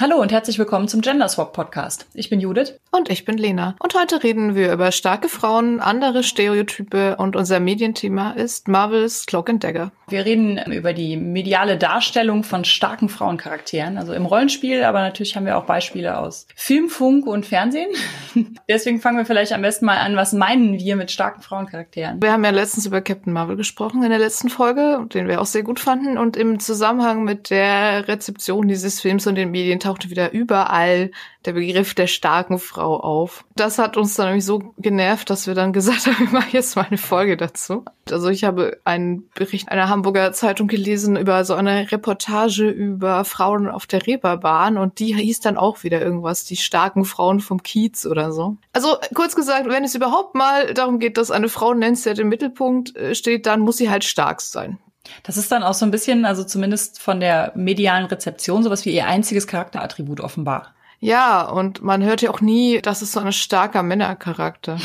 Hallo und herzlich willkommen zum Gender Swap Podcast. Ich bin Judith. Und ich bin Lena. Und heute reden wir über starke Frauen, andere Stereotype und unser Medienthema ist Marvels Cloak and Dagger. Wir reden über die mediale Darstellung von starken Frauencharakteren, also im Rollenspiel, aber natürlich haben wir auch Beispiele aus Film, Funk und Fernsehen. Deswegen fangen wir vielleicht am besten mal an, was meinen wir mit starken Frauencharakteren? Wir haben ja letztens über Captain Marvel gesprochen in der letzten Folge, den wir auch sehr gut fanden und im Zusammenhang mit der Rezeption dieses Films und den Medien tauchte wieder überall der Begriff der starken Frau auf. Das hat uns dann nämlich so genervt, dass wir dann gesagt haben, wir machen jetzt mal eine Folge dazu. Also ich habe einen Bericht einer Hamburger Zeitung gelesen über so eine Reportage über Frauen auf der Reeperbahn und die hieß dann auch wieder irgendwas, die starken Frauen vom Kiez oder so. Also kurz gesagt, wenn es überhaupt mal darum geht, dass eine Frau nennenswert im Mittelpunkt äh, steht, dann muss sie halt stark sein. Das ist dann auch so ein bisschen, also zumindest von der medialen Rezeption, sowas wie ihr einziges Charakterattribut offenbar. Ja, und man hört ja auch nie, das ist so ein starker Männercharakter.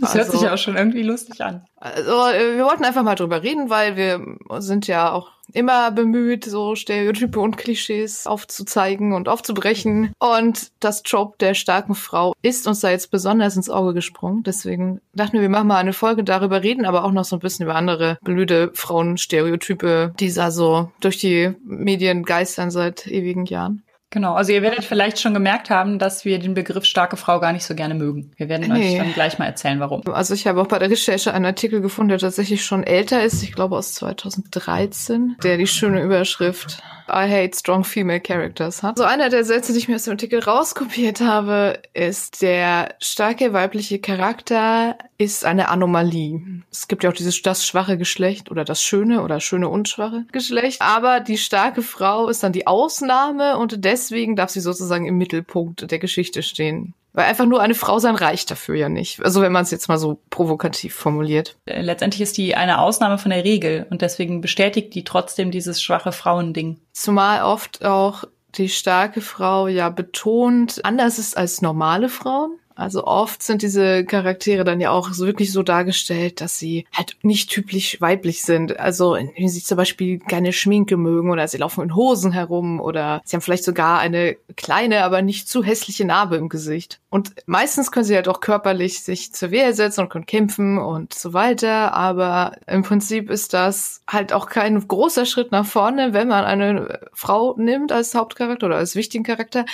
Das hört sich ja auch schon irgendwie lustig an. Also, wir wollten einfach mal drüber reden, weil wir sind ja auch immer bemüht, so Stereotype und Klischees aufzuzeigen und aufzubrechen. Und das Trope der starken Frau ist uns da jetzt besonders ins Auge gesprungen. Deswegen dachten wir, wir machen mal eine Folge darüber, reden aber auch noch so ein bisschen über andere blöde Frauenstereotype, die da so durch die Medien geistern seit ewigen Jahren. Genau, also ihr werdet vielleicht schon gemerkt haben, dass wir den Begriff starke Frau gar nicht so gerne mögen. Wir werden nee. euch dann gleich mal erzählen, warum. Also ich habe auch bei der Recherche einen Artikel gefunden, der tatsächlich schon älter ist, ich glaube aus 2013, der die schöne Überschrift I hate strong female characters hat. So einer der Sätze, die ich mir aus dem Artikel rauskopiert habe, ist der starke weibliche Charakter ist eine Anomalie. Es gibt ja auch dieses das schwache Geschlecht oder das schöne oder schöne und schwache Geschlecht, aber die starke Frau ist dann die Ausnahme und deswegen darf sie sozusagen im Mittelpunkt der Geschichte stehen. Weil einfach nur eine Frau sein reicht dafür ja nicht. Also wenn man es jetzt mal so provokativ formuliert. Äh, letztendlich ist die eine Ausnahme von der Regel und deswegen bestätigt die trotzdem dieses schwache Frauending. Zumal oft auch die starke Frau ja betont anders ist als normale Frauen. Also oft sind diese Charaktere dann ja auch so wirklich so dargestellt, dass sie halt nicht typisch weiblich sind. Also wenn sie zum Beispiel keine Schminke mögen oder sie laufen in Hosen herum oder sie haben vielleicht sogar eine kleine, aber nicht zu hässliche Narbe im Gesicht. Und meistens können sie halt auch körperlich sich zur Wehr setzen und können kämpfen und so weiter. Aber im Prinzip ist das halt auch kein großer Schritt nach vorne, wenn man eine Frau nimmt als Hauptcharakter oder als wichtigen Charakter,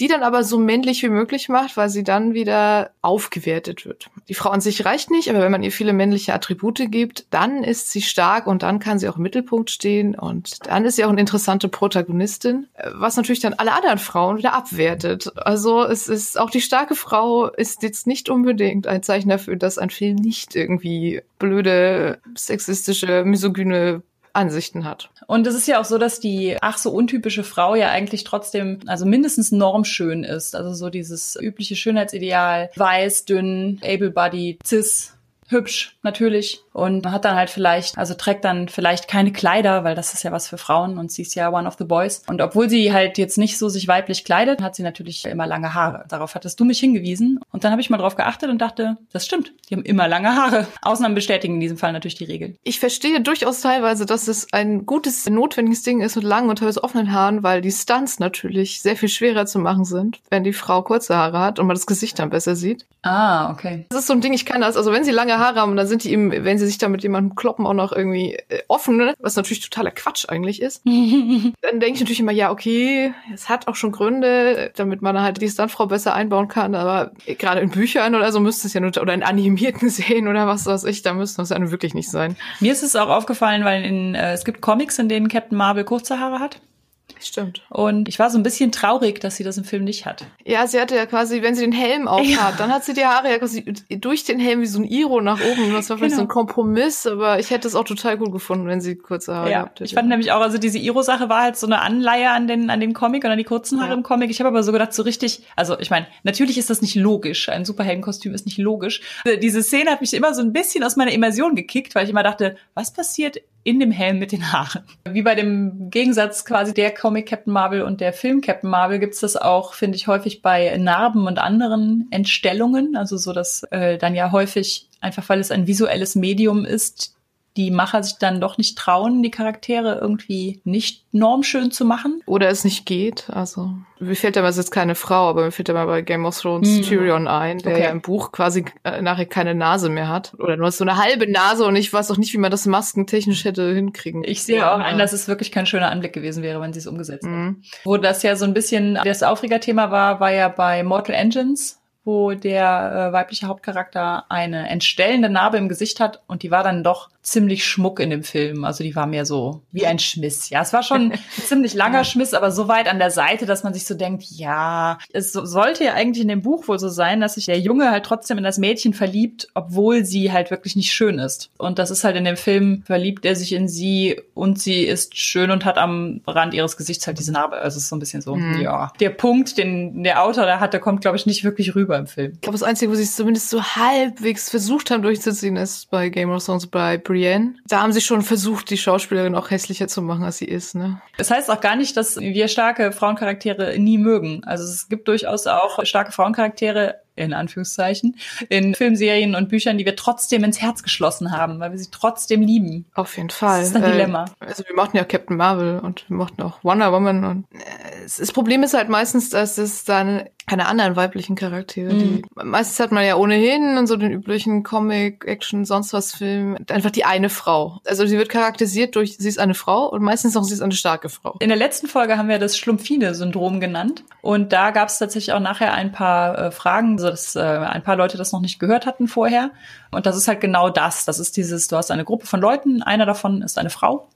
die dann aber so männlich wie möglich macht, weil sie dann wieder aufgewertet wird. Die Frau an sich reicht nicht, aber wenn man ihr viele männliche Attribute gibt, dann ist sie stark und dann kann sie auch im Mittelpunkt stehen und dann ist sie auch eine interessante Protagonistin, was natürlich dann alle anderen Frauen wieder abwertet. Also es ist auch die starke Frau ist jetzt nicht unbedingt ein Zeichen dafür, dass ein Film nicht irgendwie blöde, sexistische, misogyne Ansichten hat. Und es ist ja auch so, dass die ach so untypische Frau ja eigentlich trotzdem, also mindestens normschön ist. Also so dieses übliche Schönheitsideal, weiß, dünn, able-bodied, cis, hübsch natürlich und hat dann halt vielleicht, also trägt dann vielleicht keine Kleider, weil das ist ja was für Frauen und sie ist ja one of the boys. Und obwohl sie halt jetzt nicht so sich weiblich kleidet, hat sie natürlich immer lange Haare. Darauf hattest du mich hingewiesen und dann habe ich mal drauf geachtet und dachte, das stimmt, die haben immer lange Haare. Ausnahmen bestätigen in diesem Fall natürlich die Regel. Ich verstehe durchaus teilweise, dass es ein gutes, notwendiges Ding ist mit langen und teilweise offenen Haaren, weil die Stunts natürlich sehr viel schwerer zu machen sind, wenn die Frau kurze Haare hat und man das Gesicht dann besser sieht. Ah, okay. Das ist so ein Ding, ich kann das, also wenn sie lange Haare haben, dann sind die eben, wenn sie sich da mit jemandem kloppen, auch noch irgendwie äh, offen, ne? was natürlich totaler Quatsch eigentlich ist. dann denke ich natürlich immer, ja, okay, es hat auch schon Gründe, damit man halt die Stuntfrau besser einbauen kann, aber gerade in Büchern oder so müsste es ja nur, oder in animierten Serien oder was weiß ich, da müsste es ja wirklich nicht sein. Mir ist es auch aufgefallen, weil in, äh, es gibt Comics, in denen Captain Marvel kurze Haare hat. Stimmt. Und ich war so ein bisschen traurig, dass sie das im Film nicht hat. Ja, sie hatte ja quasi, wenn sie den Helm aufhat, ja. dann hat sie die Haare ja quasi durch den Helm wie so ein Iro nach oben. Das war vielleicht genau. so ein Kompromiss, aber ich hätte es auch total gut gefunden, wenn sie kurze Haare ja. gehabt hätte. Ich fand nämlich auch, also diese Iro-Sache war halt so eine Anleihe an den, an den Comic und an die kurzen Haare ja. im Comic. Ich habe aber so gedacht, so richtig, also ich meine, natürlich ist das nicht logisch. Ein Superheldenkostüm ist nicht logisch. Diese Szene hat mich immer so ein bisschen aus meiner Immersion gekickt, weil ich immer dachte, was passiert in dem Helm mit den Haaren. Wie bei dem Gegensatz quasi der Comic Captain Marvel und der Film Captain Marvel gibt's das auch, finde ich, häufig bei Narben und anderen Entstellungen. Also so, dass äh, dann ja häufig, einfach weil es ein visuelles Medium ist, die Macher sich dann doch nicht trauen, die Charaktere irgendwie nicht normschön zu machen. Oder es nicht geht. Also mir fällt da jetzt keine Frau, aber mir fällt da mal bei Game of Thrones mhm. Tyrion ein, der okay. ja im Buch quasi äh, nachher keine Nase mehr hat. Oder nur so eine halbe Nase und ich weiß auch nicht, wie man das maskentechnisch hätte hinkriegen. Ich sehe auch ein, dass es wirklich kein schöner Anblick gewesen wäre, wenn sie es umgesetzt mhm. hätten. Wo das ja so ein bisschen das Aufregerthema war, war ja bei Mortal Engines wo der äh, weibliche Hauptcharakter eine entstellende Narbe im Gesicht hat und die war dann doch ziemlich schmuck in dem Film. Also die war mehr so wie ein Schmiss. Ja, es war schon ein ziemlich langer Schmiss, aber so weit an der Seite, dass man sich so denkt, ja, es sollte ja eigentlich in dem Buch wohl so sein, dass sich der Junge halt trotzdem in das Mädchen verliebt, obwohl sie halt wirklich nicht schön ist. Und das ist halt in dem Film, verliebt er sich in sie und sie ist schön und hat am Rand ihres Gesichts halt diese Narbe. Also es ist so ein bisschen so, mhm. ja. Der Punkt, den der Autor da hatte, kommt, glaube ich, nicht wirklich rüber im Film. Ich glaube, das Einzige, wo sie es zumindest so halbwegs versucht haben durchzuziehen, ist bei Game of Thrones bei Brienne. Da haben sie schon versucht, die Schauspielerin auch hässlicher zu machen, als sie ist. Ne? Das heißt auch gar nicht, dass wir starke Frauencharaktere nie mögen. Also es gibt durchaus auch starke Frauencharaktere, in Anführungszeichen, in Filmserien und Büchern, die wir trotzdem ins Herz geschlossen haben, weil wir sie trotzdem lieben. Auf jeden Fall. Das ist ein Dilemma. Äh, also wir mochten ja Captain Marvel und wir mochten auch Wonder Woman und äh, das Problem ist halt meistens, dass es dann keine anderen weiblichen Charaktere. Mhm. Die, meistens hat man ja ohnehin in so den üblichen Comic, Action, sonst was Film einfach die eine Frau. Also sie wird charakterisiert durch, sie ist eine Frau und meistens auch sie ist eine starke Frau. In der letzten Folge haben wir das Schlumpfine-Syndrom genannt und da gab es tatsächlich auch nachher ein paar äh, Fragen, so dass äh, ein paar Leute das noch nicht gehört hatten vorher. Und das ist halt genau das. Das ist dieses, du hast eine Gruppe von Leuten, einer davon ist eine Frau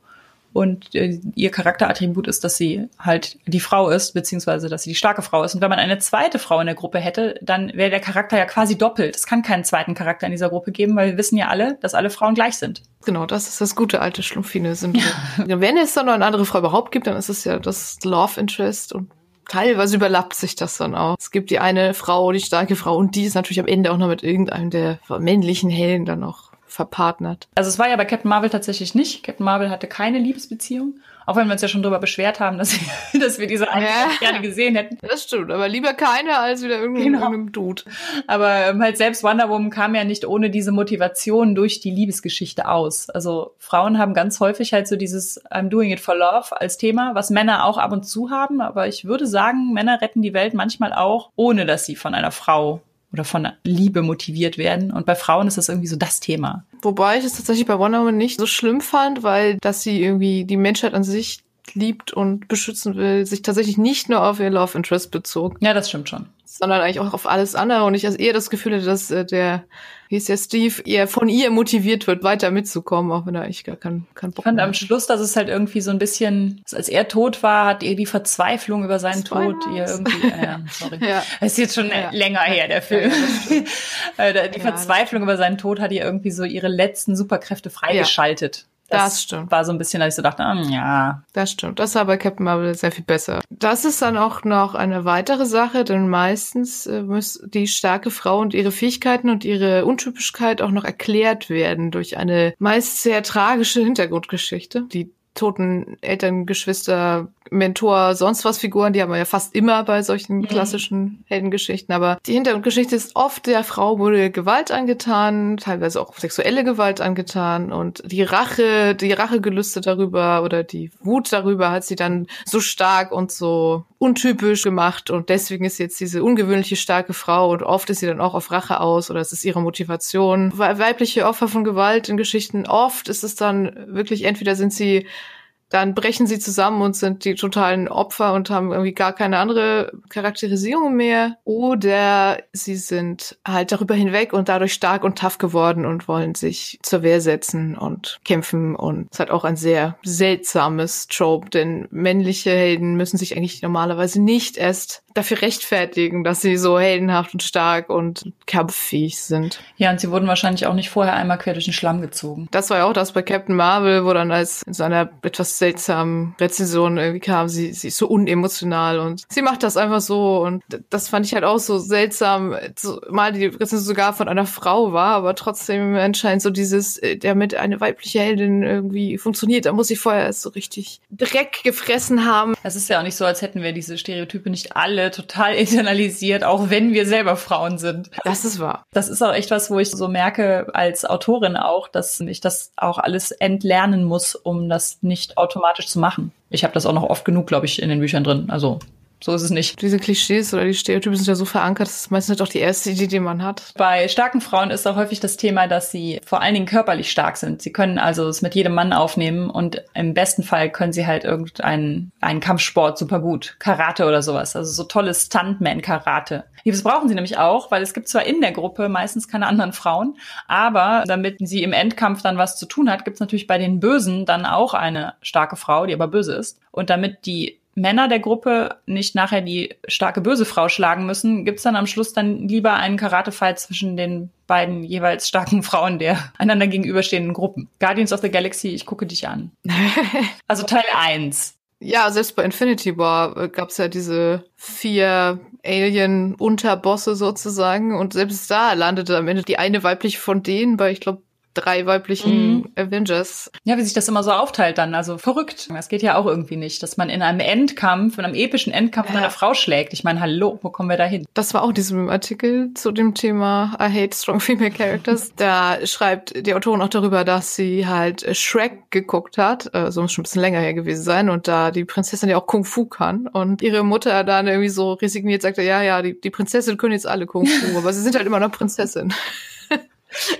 und äh, ihr Charakterattribut ist, dass sie halt die Frau ist, beziehungsweise dass sie die starke Frau ist. Und wenn man eine zweite Frau in der Gruppe hätte, dann wäre der Charakter ja quasi doppelt. Es kann keinen zweiten Charakter in dieser Gruppe geben, weil wir wissen ja alle, dass alle Frauen gleich sind. Genau, das ist das gute alte Schlumpfine-Syndrom. Ja. Wenn es dann noch eine andere Frau überhaupt gibt, dann ist es ja das Love Interest und teilweise überlappt sich das dann auch. Es gibt die eine Frau, die starke Frau, und die ist natürlich am Ende auch noch mit irgendeinem der männlichen Helden dann noch verpartnert. Also es war ja bei Captain Marvel tatsächlich nicht. Captain Marvel hatte keine Liebesbeziehung. Auch wenn wir uns ja schon darüber beschwert haben, dass, dass wir diese eine ja. gerne gesehen hätten. Das stimmt, aber lieber keine als wieder irgendein genau. Dude. Aber ähm, halt selbst Wonder Woman kam ja nicht ohne diese Motivation durch die Liebesgeschichte aus. Also Frauen haben ganz häufig halt so dieses I'm doing it for love als Thema, was Männer auch ab und zu haben. Aber ich würde sagen, Männer retten die Welt manchmal auch, ohne dass sie von einer Frau oder von Liebe motiviert werden. Und bei Frauen ist das irgendwie so das Thema. Wobei ich es tatsächlich bei Wonder Woman nicht so schlimm fand, weil dass sie irgendwie die Menschheit an sich liebt und beschützen will, sich tatsächlich nicht nur auf ihr Love Interest bezog. Ja, das stimmt schon sondern eigentlich auch auf alles andere. Und ich eher das Gefühl hatte, dass äh, der, wie ist der Steve, eher von ihr motiviert wird, weiter mitzukommen, auch wenn er eigentlich gar keinen kein Bock Ich fand am Schluss, dass es halt irgendwie so ein bisschen, als er tot war, hat ihr die Verzweiflung über seinen Tod ihr irgendwie, äh, sorry. ja. Das ist jetzt schon ja. länger her, der Film. Ja, die Verzweiflung über seinen Tod hat ihr irgendwie so ihre letzten Superkräfte freigeschaltet. Das, das, stimmt. War so ein bisschen, als ich so dachte, ah, ja. Das stimmt. Das war bei Captain Marvel sehr viel besser. Das ist dann auch noch eine weitere Sache, denn meistens äh, muss die starke Frau und ihre Fähigkeiten und ihre Untypischkeit auch noch erklärt werden durch eine meist sehr tragische Hintergrundgeschichte, die toten Eltern, Geschwister, Mentor, sonst was Figuren, die haben wir ja fast immer bei solchen mhm. klassischen Heldengeschichten. Aber die Hintergrundgeschichte ist oft, der Frau wurde Gewalt angetan, teilweise auch sexuelle Gewalt angetan und die Rache, die Rachegelüste darüber oder die Wut darüber hat sie dann so stark und so untypisch gemacht und deswegen ist jetzt diese ungewöhnliche starke Frau und oft ist sie dann auch auf Rache aus oder es ist ihre Motivation. Weibliche Opfer von Gewalt in Geschichten, oft ist es dann wirklich entweder sind sie dann brechen sie zusammen und sind die totalen Opfer und haben irgendwie gar keine andere Charakterisierung mehr. Oder sie sind halt darüber hinweg und dadurch stark und tough geworden und wollen sich zur Wehr setzen und kämpfen. Und es hat auch ein sehr seltsames Trope, denn männliche Helden müssen sich eigentlich normalerweise nicht erst dafür rechtfertigen, dass sie so heldenhaft und stark und kampffähig sind. Ja, und sie wurden wahrscheinlich auch nicht vorher einmal quer durch den Schlamm gezogen. Das war ja auch das bei Captain Marvel, wo dann als in seiner etwas seltsamen Rezension irgendwie kam, sie, sie ist so unemotional und sie macht das einfach so und das fand ich halt auch so seltsam, mal die Rezension sogar von einer Frau war, aber trotzdem anscheinend so dieses, äh, damit eine weibliche Heldin irgendwie funktioniert, da muss sie vorher erst so richtig Dreck gefressen haben. Es ist ja auch nicht so, als hätten wir diese Stereotype nicht alle alle total internalisiert, auch wenn wir selber Frauen sind. Das ist wahr. Das ist auch echt was, wo ich so merke als Autorin auch, dass ich das auch alles entlernen muss, um das nicht automatisch zu machen. Ich habe das auch noch oft genug, glaube ich, in den Büchern drin. Also so ist es nicht. Diese Klischees oder die Stereotype sind ja so verankert, das ist meistens doch die erste Idee, die man hat. Bei starken Frauen ist auch häufig das Thema, dass sie vor allen Dingen körperlich stark sind. Sie können also es mit jedem Mann aufnehmen und im besten Fall können sie halt irgendeinen einen Kampfsport super gut. Karate oder sowas. Also so tolles Stuntman-Karate. Das brauchen sie nämlich auch, weil es gibt zwar in der Gruppe meistens keine anderen Frauen, aber damit sie im Endkampf dann was zu tun hat, gibt es natürlich bei den Bösen dann auch eine starke Frau, die aber böse ist. Und damit die Männer der Gruppe nicht nachher die starke böse Frau schlagen müssen, gibt's dann am Schluss dann lieber einen Karatefight zwischen den beiden jeweils starken Frauen der einander gegenüberstehenden Gruppen. Guardians of the Galaxy, ich gucke dich an. also Teil 1. Ja, selbst bei Infinity War äh, gab's ja diese vier Alien-Unterbosse sozusagen und selbst da landete am Ende die eine weibliche von denen bei, ich glaube, drei weiblichen mhm. Avengers. Ja, wie sich das immer so aufteilt dann. Also verrückt. Das geht ja auch irgendwie nicht, dass man in einem Endkampf, in einem epischen Endkampf ja. einer Frau schlägt. Ich meine, hallo, wo kommen wir da hin? Das war auch diesem Artikel zu dem Thema I hate strong female characters. da schreibt die Autorin auch darüber, dass sie halt Shrek geguckt hat. Äh, so muss schon ein bisschen länger her gewesen sein. Und da die Prinzessin ja auch Kung Fu kann. Und ihre Mutter dann irgendwie so resigniert sagte, ja, ja, die, die Prinzessin können jetzt alle Kung Fu, aber sie sind halt immer noch Prinzessin.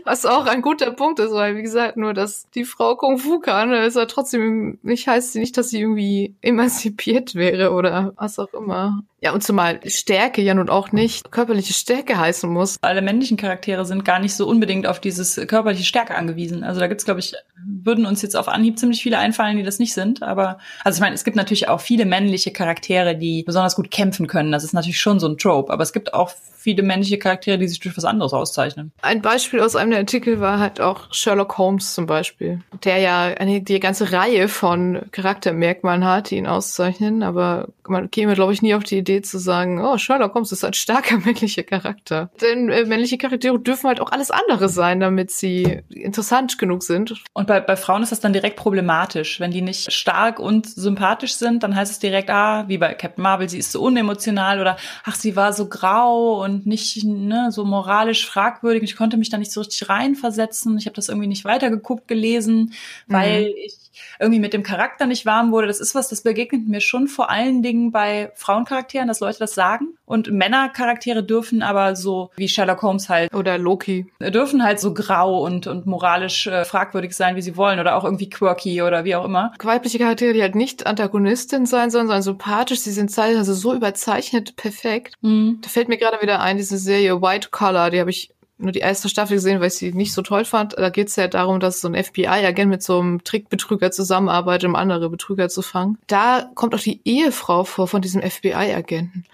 Was auch ein guter Punkt ist, weil wie gesagt, nur dass die Frau Kung Fu kann, ist ja trotzdem nicht heißt sie nicht, dass sie irgendwie emanzipiert wäre oder was auch immer. Ja, und zumal Stärke ja nun auch nicht körperliche Stärke heißen muss. Alle männlichen Charaktere sind gar nicht so unbedingt auf dieses körperliche Stärke angewiesen. Also da gibt's, glaube ich, würden uns jetzt auf Anhieb ziemlich viele einfallen, die das nicht sind. Aber, also ich meine, es gibt natürlich auch viele männliche Charaktere, die besonders gut kämpfen können. Das ist natürlich schon so ein Trope. Aber es gibt auch viele männliche Charaktere, die sich durch was anderes auszeichnen. Ein Beispiel aus einem der Artikel war halt auch Sherlock Holmes zum Beispiel, der ja eine, die ganze Reihe von Charaktermerkmalen hat, die ihn auszeichnen. Aber man käme, glaube ich, nie auf die Idee, Idee zu sagen, oh, Sherlock Holmes ist ein starker männlicher Charakter. Denn äh, männliche Charaktere dürfen halt auch alles andere sein, damit sie interessant genug sind. Und bei, bei Frauen ist das dann direkt problematisch. Wenn die nicht stark und sympathisch sind, dann heißt es direkt, ah, wie bei Captain Marvel, sie ist so unemotional oder ach, sie war so grau und nicht ne, so moralisch fragwürdig. Ich konnte mich da nicht so richtig reinversetzen. Ich habe das irgendwie nicht weitergeguckt, gelesen, weil mhm. ich irgendwie mit dem Charakter nicht warm wurde. Das ist was, das begegnet mir schon vor allen Dingen bei Frauencharakteren, dass Leute das sagen. Und Männercharaktere dürfen aber so, wie Sherlock Holmes halt. Oder Loki. Dürfen halt so grau und, und moralisch äh, fragwürdig sein, wie sie wollen. Oder auch irgendwie quirky oder wie auch immer. Weibliche Charaktere, die halt nicht Antagonistin sein sollen, sondern sympathisch. Sie sind also so überzeichnet perfekt. Mhm. Da fällt mir gerade wieder ein, diese Serie White Collar, die habe ich nur die erste Staffel gesehen, weil ich sie nicht so toll fand. Da geht es ja darum, dass so ein FBI-Agent mit so einem Trickbetrüger zusammenarbeitet, um andere Betrüger zu fangen. Da kommt auch die Ehefrau vor von diesem FBI-Agenten.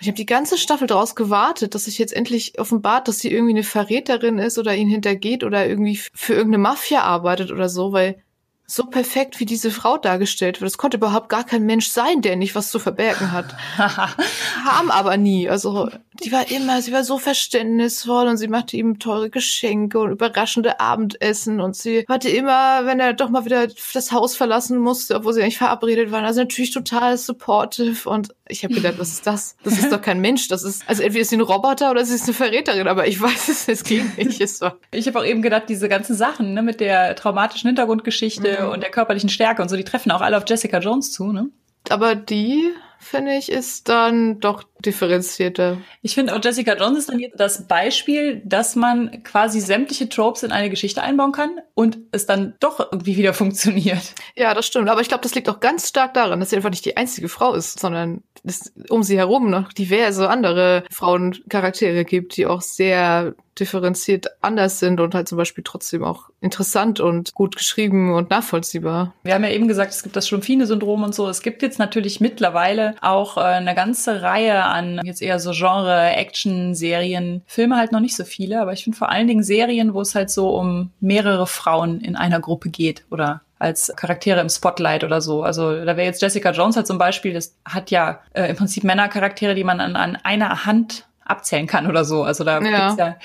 Ich habe die ganze Staffel daraus gewartet, dass sich jetzt endlich offenbart, dass sie irgendwie eine Verräterin ist oder ihn hintergeht oder irgendwie für irgendeine Mafia arbeitet oder so, weil so perfekt, wie diese Frau dargestellt wird. Es konnte überhaupt gar kein Mensch sein, der nicht was zu verbergen hat. Haben aber nie. Also, die war immer, sie war so verständnisvoll und sie machte ihm teure Geschenke und überraschende Abendessen und sie hatte immer, wenn er doch mal wieder das Haus verlassen musste, obwohl sie eigentlich verabredet waren, also natürlich total supportive und ich habe gedacht, was ist das? Das ist doch kein Mensch, das ist, also entweder ist sie ein Roboter oder sie ist eine Verräterin, aber ich weiß es, es klingt nicht. Es war. Ich habe auch eben gedacht, diese ganzen Sachen, ne, mit der traumatischen Hintergrundgeschichte, mhm. und der körperlichen Stärke und so, die treffen auch alle auf Jessica Jones zu, ne? Aber die, finde ich, ist dann doch differenzierter. Ich finde auch Jessica Jones ist dann jetzt das Beispiel, dass man quasi sämtliche Tropes in eine Geschichte einbauen kann und es dann doch irgendwie wieder funktioniert. Ja, das stimmt. Aber ich glaube, das liegt auch ganz stark daran, dass sie einfach nicht die einzige Frau ist, sondern es um sie herum noch diverse andere Frauencharaktere gibt, die auch sehr differenziert anders sind und halt zum Beispiel trotzdem auch interessant und gut geschrieben und nachvollziehbar. Wir haben ja eben gesagt, es gibt das Schlumpfine-Syndrom und so. Es gibt jetzt natürlich mittlerweile auch äh, eine ganze Reihe an jetzt eher so Genre, Action-Serien, Filme halt noch nicht so viele, aber ich finde vor allen Dingen Serien, wo es halt so um mehrere Frauen in einer Gruppe geht oder als Charaktere im Spotlight oder so. Also da wäre jetzt Jessica Jones halt zum Beispiel, das hat ja äh, im Prinzip Männercharaktere, die man an, an einer Hand abzählen kann oder so. Also da ja. gibt's ja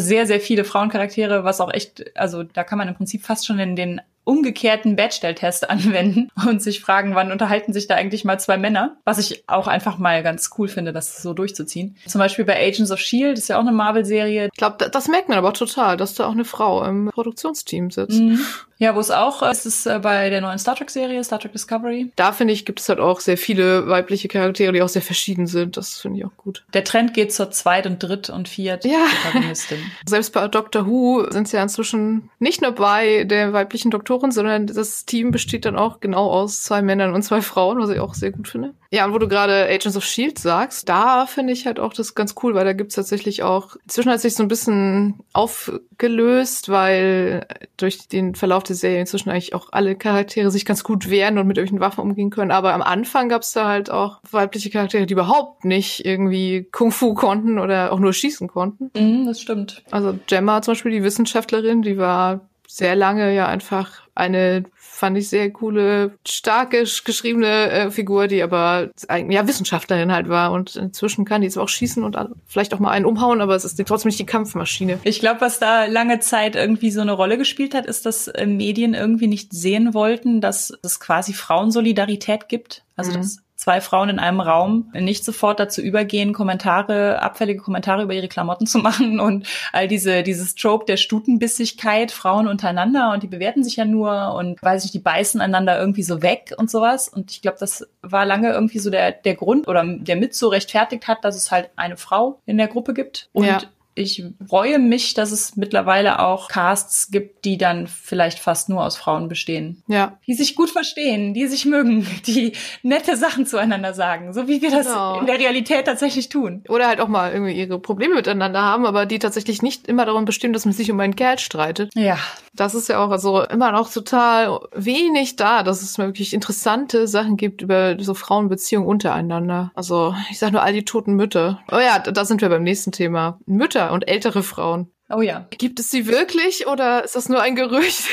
sehr, sehr viele Frauencharaktere, was auch echt, also da kann man im Prinzip fast schon in den umgekehrten Bechdel-Test anwenden und sich fragen, wann unterhalten sich da eigentlich mal zwei Männer? Was ich auch einfach mal ganz cool finde, das so durchzuziehen. Zum Beispiel bei Agents of S.H.I.E.L.D. ist ja auch eine Marvel-Serie. Ich glaube, das merkt man aber total, dass da auch eine Frau im Produktionsteam sitzt. Mhm. Ja, wo es auch ist, ist äh, bei der neuen Star Trek-Serie, Star Trek Discovery. Da finde ich, gibt es halt auch sehr viele weibliche Charaktere, die auch sehr verschieden sind. Das finde ich auch gut. Der Trend geht zur Zweit- und Dritt- und Viert- ja. Protagonistin. Selbst bei Doctor Who sind sie ja inzwischen nicht nur bei der weiblichen Doktorin, sondern das Team besteht dann auch genau aus zwei Männern und zwei Frauen, was ich auch sehr gut finde. Ja, und wo du gerade Agents of S.H.I.E.L.D. sagst, da finde ich halt auch das ganz cool, weil da gibt's tatsächlich auch, inzwischen hat sich so ein bisschen aufgelöst, weil durch den Verlauf der Serie inzwischen eigentlich auch alle Charaktere sich ganz gut wehren und mit irgendwelchen Waffen umgehen können. Aber am Anfang gab's da halt auch weibliche Charaktere, die überhaupt nicht irgendwie Kung Fu konnten oder auch nur schießen konnten. Mhm, das stimmt. Also Gemma zum Beispiel, die Wissenschaftlerin, die war sehr lange ja einfach eine fand ich sehr coole, starke geschriebene äh, Figur, die aber ja Wissenschaftlerin halt war und inzwischen kann die jetzt auch schießen und vielleicht auch mal einen umhauen, aber es ist trotzdem nicht die Kampfmaschine. Ich glaube, was da lange Zeit irgendwie so eine Rolle gespielt hat, ist, dass äh, Medien irgendwie nicht sehen wollten, dass es quasi Frauensolidarität gibt. Also mhm. dass zwei Frauen in einem Raum nicht sofort dazu übergehen, Kommentare, abfällige Kommentare über ihre Klamotten zu machen und all diese, dieses Trope der Stutenbissigkeit, Frauen untereinander und die bewerten sich ja nur und weiß ich, die beißen einander irgendwie so weg und sowas. Und ich glaube, das war lange irgendwie so der, der Grund oder der mit so rechtfertigt hat, dass es halt eine Frau in der Gruppe gibt. Und ja ich freue mich, dass es mittlerweile auch Casts gibt, die dann vielleicht fast nur aus Frauen bestehen. Ja. Die sich gut verstehen, die sich mögen, die nette Sachen zueinander sagen, so wie wir das genau. in der Realität tatsächlich tun. Oder halt auch mal irgendwie ihre Probleme miteinander haben, aber die tatsächlich nicht immer darum bestimmen, dass man sich um einen Kerl streitet. Ja. Das ist ja auch also immer noch total wenig da, dass es wirklich interessante Sachen gibt über so Frauenbeziehungen untereinander. Also, ich sag nur all die toten Mütter. Oh ja, da sind wir beim nächsten Thema. Mütter Mütter und ältere Frauen. Oh ja. Gibt es sie wirklich oder ist das nur ein Gerücht?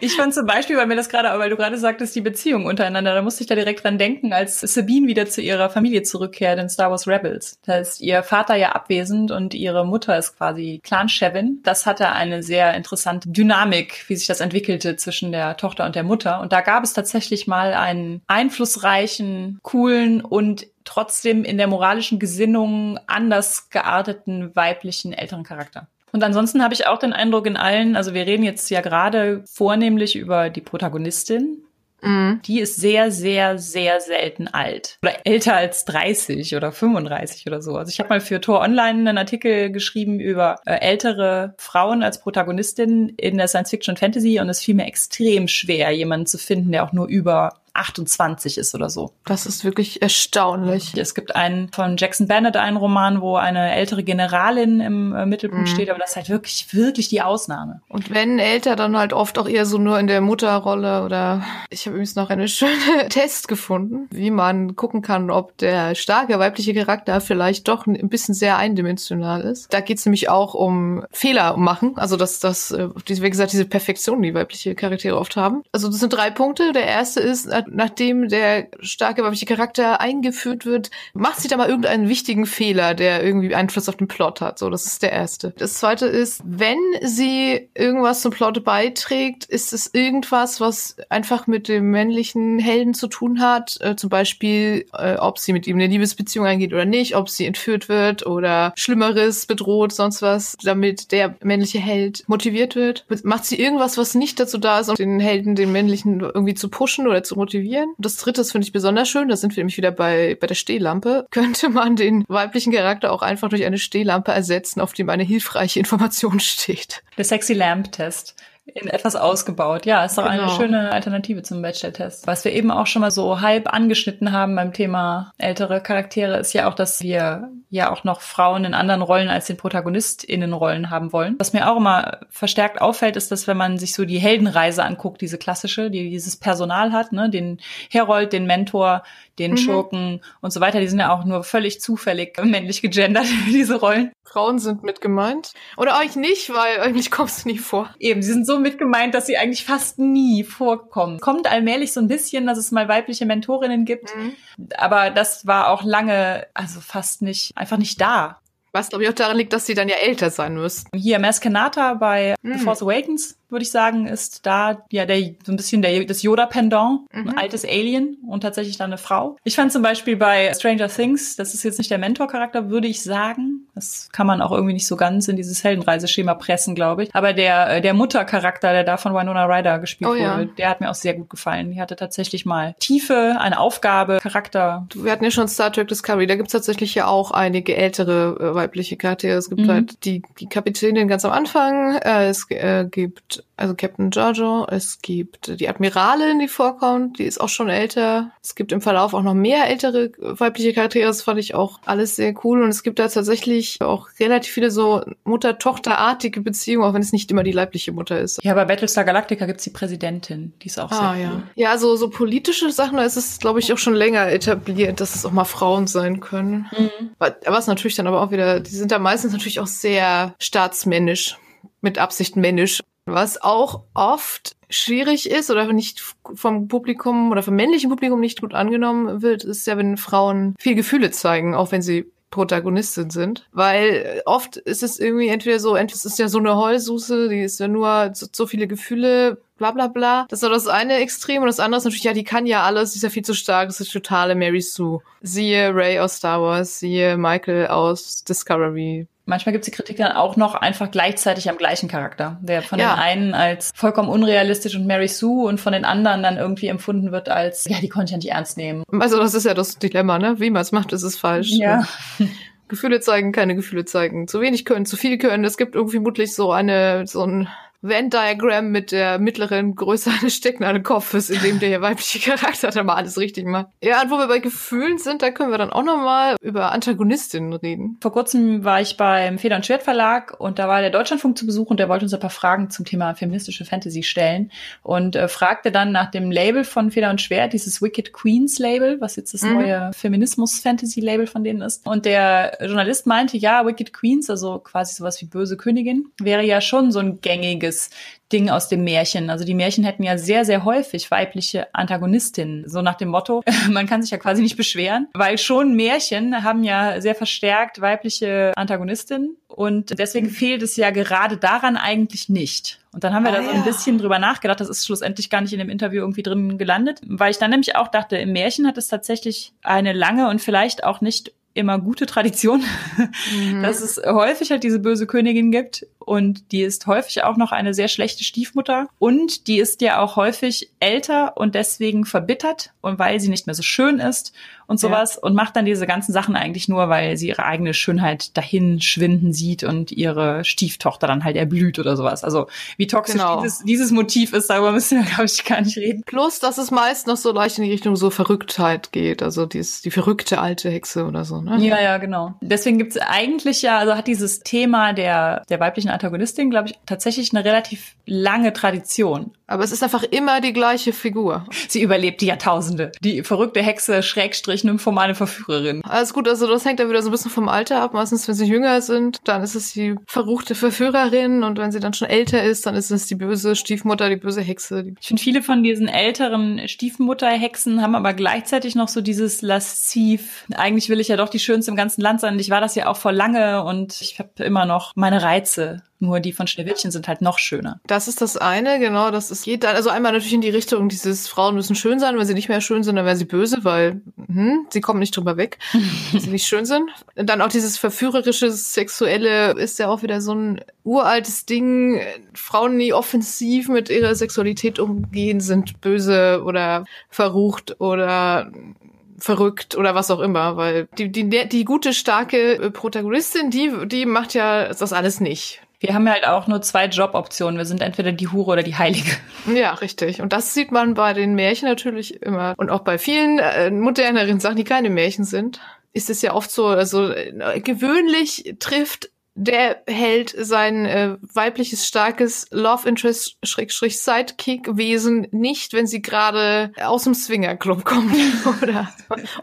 ich fand zum Beispiel, weil mir das gerade, weil du gerade sagtest, die Beziehung untereinander, da musste ich da direkt dran denken, als Sabine wieder zu ihrer Familie zurückkehrt in Star Wars Rebels. Da ist ihr Vater ja abwesend und ihre Mutter ist quasi Clan-Chevin. Das hatte eine sehr interessante Dynamik, wie sich das entwickelte zwischen der Tochter und der Mutter. Und da gab es tatsächlich mal einen einflussreichen, coolen und trotzdem in der moralischen Gesinnung anders gearteten weiblichen älteren Charakter. Und ansonsten habe ich auch den Eindruck in allen, also wir reden jetzt ja gerade vornehmlich über die Protagonistin. Mhm. Die ist sehr, sehr, sehr selten alt. Oder älter als 30 oder 35 oder so. Also ich habe mal für Tor Online einen Artikel geschrieben über äh, ältere Frauen als Protagonistin in der Science Fiction Fantasy und es fiel mir extrem schwer, jemanden zu finden, der auch nur über 28 ist oder so. Das ist wirklich erstaunlich. Es gibt einen von Jackson Bennett, einen Roman, wo eine ältere Generalin im äh, Mittelpunkt mhm. steht, aber das ist halt wirklich, wirklich die Ausnahme. Und wenn älter, dann halt oft auch eher so nur in der Mutterrolle oder ich habe übrigens noch eine schöne Test gefunden, wie man gucken kann, ob der starke weibliche Charakter vielleicht doch ein bisschen sehr eindimensional ist. Da geht es nämlich auch um Fehler machen, also dass das, äh, wie gesagt, diese Perfektion, die weibliche Charaktere oft haben. Also das sind drei Punkte. Der erste ist, nachdem der starke weibliche Charakter eingeführt wird, macht sie da mal irgendeinen wichtigen Fehler, der irgendwie Einfluss auf den Plot hat. So, das ist der erste. Das zweite ist, wenn sie irgendwas zum Plot beiträgt, ist es irgendwas, was einfach mit dem männlichen Helden zu tun hat. Äh, zum Beispiel, äh, ob sie mit ihm eine Liebesbeziehung eingeht oder nicht, ob sie entführt wird oder Schlimmeres bedroht, sonst was, damit der männliche Held motiviert wird. Macht sie irgendwas, was nicht dazu da ist, um den Helden, den männlichen irgendwie zu pushen oder zu motivieren? Motivieren. Das dritte, finde ich besonders schön, da sind wir nämlich wieder bei, bei der Stehlampe. Könnte man den weiblichen Charakter auch einfach durch eine Stehlampe ersetzen, auf dem eine hilfreiche Information steht. Der Sexy Lamp Test in etwas ausgebaut. Ja, ist doch genau. eine schöne Alternative zum Bachelor-Test. Was wir eben auch schon mal so halb angeschnitten haben beim Thema ältere Charaktere, ist ja auch, dass wir ja auch noch Frauen in anderen Rollen als den ProtagonistInnenrollen haben wollen. Was mir auch immer verstärkt auffällt, ist, dass wenn man sich so die Heldenreise anguckt, diese klassische, die dieses Personal hat, ne, den Herold, den Mentor, den mhm. Schurken und so weiter, die sind ja auch nur völlig zufällig männlich gegendert, diese Rollen. Frauen sind mit gemeint. Oder eigentlich nicht, weil eigentlich kommst du nie vor. Eben, sie sind so mit gemeint, dass sie eigentlich fast nie vorkommen. Kommt allmählich so ein bisschen, dass es mal weibliche Mentorinnen gibt, mhm. aber das war auch lange, also fast nicht, einfach nicht da. Was, glaube ich, auch daran liegt, dass sie dann ja älter sein müssten. Hier, Maskenata bei mhm. The Force Awakens würde ich sagen, ist da ja der so ein bisschen der das Yoda-Pendant, mhm. ein altes Alien und tatsächlich dann eine Frau. Ich fand zum Beispiel bei Stranger Things, das ist jetzt nicht der Mentor-Charakter, würde ich sagen. Das kann man auch irgendwie nicht so ganz in dieses Heldenreiseschema pressen, glaube ich. Aber der, äh, der Muttercharakter, der da von Winona Ryder gespielt oh, ja. wurde, der hat mir auch sehr gut gefallen. Die hatte tatsächlich mal Tiefe, eine Aufgabe, Charakter. Wir hatten ja schon Star Trek Discovery, da gibt's tatsächlich ja auch einige ältere äh, weibliche Charaktere. Es gibt mhm. halt die, die Kapitänin ganz am Anfang, äh, es äh, gibt also Captain Giorgio, es gibt die Admiralin, die vorkommt, die ist auch schon älter. Es gibt im Verlauf auch noch mehr ältere weibliche Charaktere, das fand ich auch alles sehr cool. Und es gibt da tatsächlich auch relativ viele so Mutter-Tochter-artige Beziehungen, auch wenn es nicht immer die leibliche Mutter ist. Ja, bei Battlestar Galactica gibt's die Präsidentin, die ist auch ah, sehr cool. Ja, ja so, so politische Sachen, da ist es, glaube ich, auch schon länger etabliert, dass es auch mal Frauen sein können. Mhm. Was natürlich dann aber auch wieder, die sind da meistens natürlich auch sehr staatsmännisch mit Absicht männisch. Was auch oft schwierig ist oder nicht vom Publikum oder vom männlichen Publikum nicht gut angenommen wird, ist ja, wenn Frauen viel Gefühle zeigen, auch wenn sie Protagonistin sind. Weil oft ist es irgendwie entweder so, entweder ist es ja so eine Heulsuse, die ist ja nur so, so viele Gefühle, bla bla bla. Das ist das eine Extrem und das andere ist natürlich, ja, die kann ja alles, die ist ja viel zu stark, das ist totale Mary Sue. Siehe Ray aus Star Wars, siehe Michael aus Discovery, Manchmal gibt es die Kritik dann auch noch einfach gleichzeitig am gleichen Charakter, der von ja. den einen als vollkommen unrealistisch und Mary Sue und von den anderen dann irgendwie empfunden wird als, ja, die konnte ich ja nicht ernst nehmen. Also das ist ja das Dilemma, ne? Wie man es macht, ist es falsch. Ja. Gefühle zeigen, keine Gefühle zeigen. Zu wenig können, zu viel können. Es gibt irgendwie mutlich so eine, so ein Venn-Diagramm mit der mittleren Größe eines stecknaden Kopfes, in dem der weibliche Charakter dann mal alles richtig macht. Ja, und wo wir bei Gefühlen sind, da können wir dann auch nochmal über Antagonistinnen reden. Vor kurzem war ich beim Feder- und Schwert Verlag und da war der Deutschlandfunk zu Besuch und der wollte uns ein paar Fragen zum Thema feministische Fantasy stellen und äh, fragte dann nach dem Label von Feder und Schwert, dieses Wicked Queens Label, was jetzt das mhm. neue Feminismus-Fantasy-Label von denen ist. Und der Journalist meinte, ja, Wicked Queens, also quasi sowas wie böse Königin, wäre ja schon so ein gängiges typisches Ding aus dem Märchen. Also die Märchen hätten ja sehr, sehr häufig weibliche Antagonistinnen. So nach dem Motto, man kann sich ja quasi nicht beschweren, weil schon Märchen haben ja sehr verstärkt weibliche Antagonistinnen. Und deswegen fehlt es ja gerade daran eigentlich nicht. Und dann haben wir ah, da so ein bisschen drüber nachgedacht. Das ist schlussendlich gar nicht in dem Interview irgendwie drin gelandet, weil ich dann nämlich auch dachte, im Märchen hat es tatsächlich eine lange und vielleicht auch nicht immer gute Tradition, mhm. dass es häufig halt diese böse Königin gibt. Und die ist häufig auch noch eine sehr schlechte Stiefmutter. Und die ist ja auch häufig älter und deswegen verbittert. Und weil sie nicht mehr so schön ist und sowas ja. und macht dann diese ganzen Sachen eigentlich nur, weil sie ihre eigene Schönheit dahin schwinden sieht und ihre Stieftochter dann halt erblüht oder sowas. Also wie toxisch genau. dieses, dieses Motiv ist, darüber müssen wir, glaube ich, gar nicht reden. Plus, dass es meist noch so leicht in die Richtung so Verrücktheit geht, also die, die verrückte alte Hexe oder so. Ne? Ja, ja, genau. Deswegen gibt's eigentlich ja, also hat dieses Thema der, der weiblichen Antagonistin, glaube ich, tatsächlich eine relativ lange Tradition. Aber es ist einfach immer die gleiche Figur. Sie überlebt die Jahrtausende. Die verrückte Hexe, Schrägstrich, nymphomane Verführerin. Alles gut, also das hängt dann wieder so ein bisschen vom Alter ab. Meistens, wenn sie jünger sind, dann ist es die verruchte Verführerin. Und wenn sie dann schon älter ist, dann ist es die böse Stiefmutter, die böse Hexe. Ich finde, viele von diesen älteren Stiefmutterhexen haben aber gleichzeitig noch so dieses Lasziv. Eigentlich will ich ja doch die Schönste im ganzen Land sein. Ich war das ja auch vor lange und ich habe immer noch meine Reize. Nur die von Schneewittchen sind halt noch schöner. Das ist das eine, genau. Das ist geht dann also einmal natürlich in die Richtung dieses Frauen müssen schön sein. Wenn sie nicht mehr schön sind, dann wären sie böse, weil hm, sie kommen nicht drüber weg, wenn sie nicht schön sind. Und dann auch dieses verführerische Sexuelle ist ja auch wieder so ein uraltes Ding. Frauen, die offensiv mit ihrer Sexualität umgehen, sind böse oder verrucht oder verrückt oder was auch immer, weil die, die, die gute, starke Protagonistin, die, die macht ja das alles nicht. Wir haben halt auch nur zwei Joboptionen. Wir sind entweder die Hure oder die Heilige. Ja, richtig. Und das sieht man bei den Märchen natürlich immer. Und auch bei vielen äh, moderneren Sachen, die keine Märchen sind, ist es ja oft so, also äh, gewöhnlich trifft der hält sein äh, weibliches starkes Love Interest Schrägstrich Sidekick Wesen nicht, wenn sie gerade aus dem Swingerclub kommen oder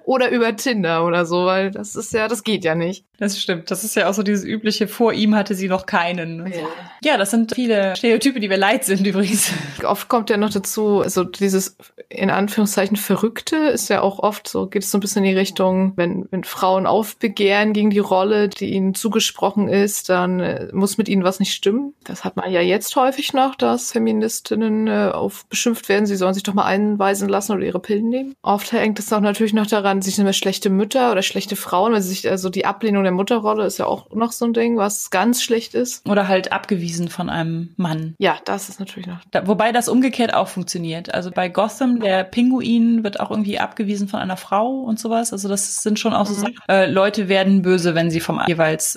oder über Tinder oder so, weil das ist ja, das geht ja nicht. Das stimmt. Das ist ja auch so dieses übliche. Vor ihm hatte sie noch keinen. Ja. ja, das sind viele Stereotype, die wir leid sind übrigens. Oft kommt ja noch dazu, also dieses in Anführungszeichen Verrückte ist ja auch oft so, geht es so ein bisschen in die Richtung, wenn wenn Frauen aufbegehren gegen die Rolle, die ihnen zugesprochen ist ist, dann äh, muss mit ihnen was nicht stimmen. Das hat man ja jetzt häufig noch, dass Feministinnen äh, auf beschimpft werden, sie sollen sich doch mal einweisen lassen oder ihre Pillen nehmen. Oft hängt es auch natürlich noch daran, sich immer schlechte Mütter oder schlechte Frauen, weil sich also die Ablehnung der Mutterrolle ist ja auch noch so ein Ding, was ganz schlecht ist. Oder halt abgewiesen von einem Mann. Ja, das ist natürlich noch. Da, wobei das umgekehrt auch funktioniert. Also bei Gotham, der Pinguin wird auch irgendwie abgewiesen von einer Frau und sowas. Also das sind schon auch so mhm. Sachen. Äh, Leute werden böse, wenn sie vom jeweils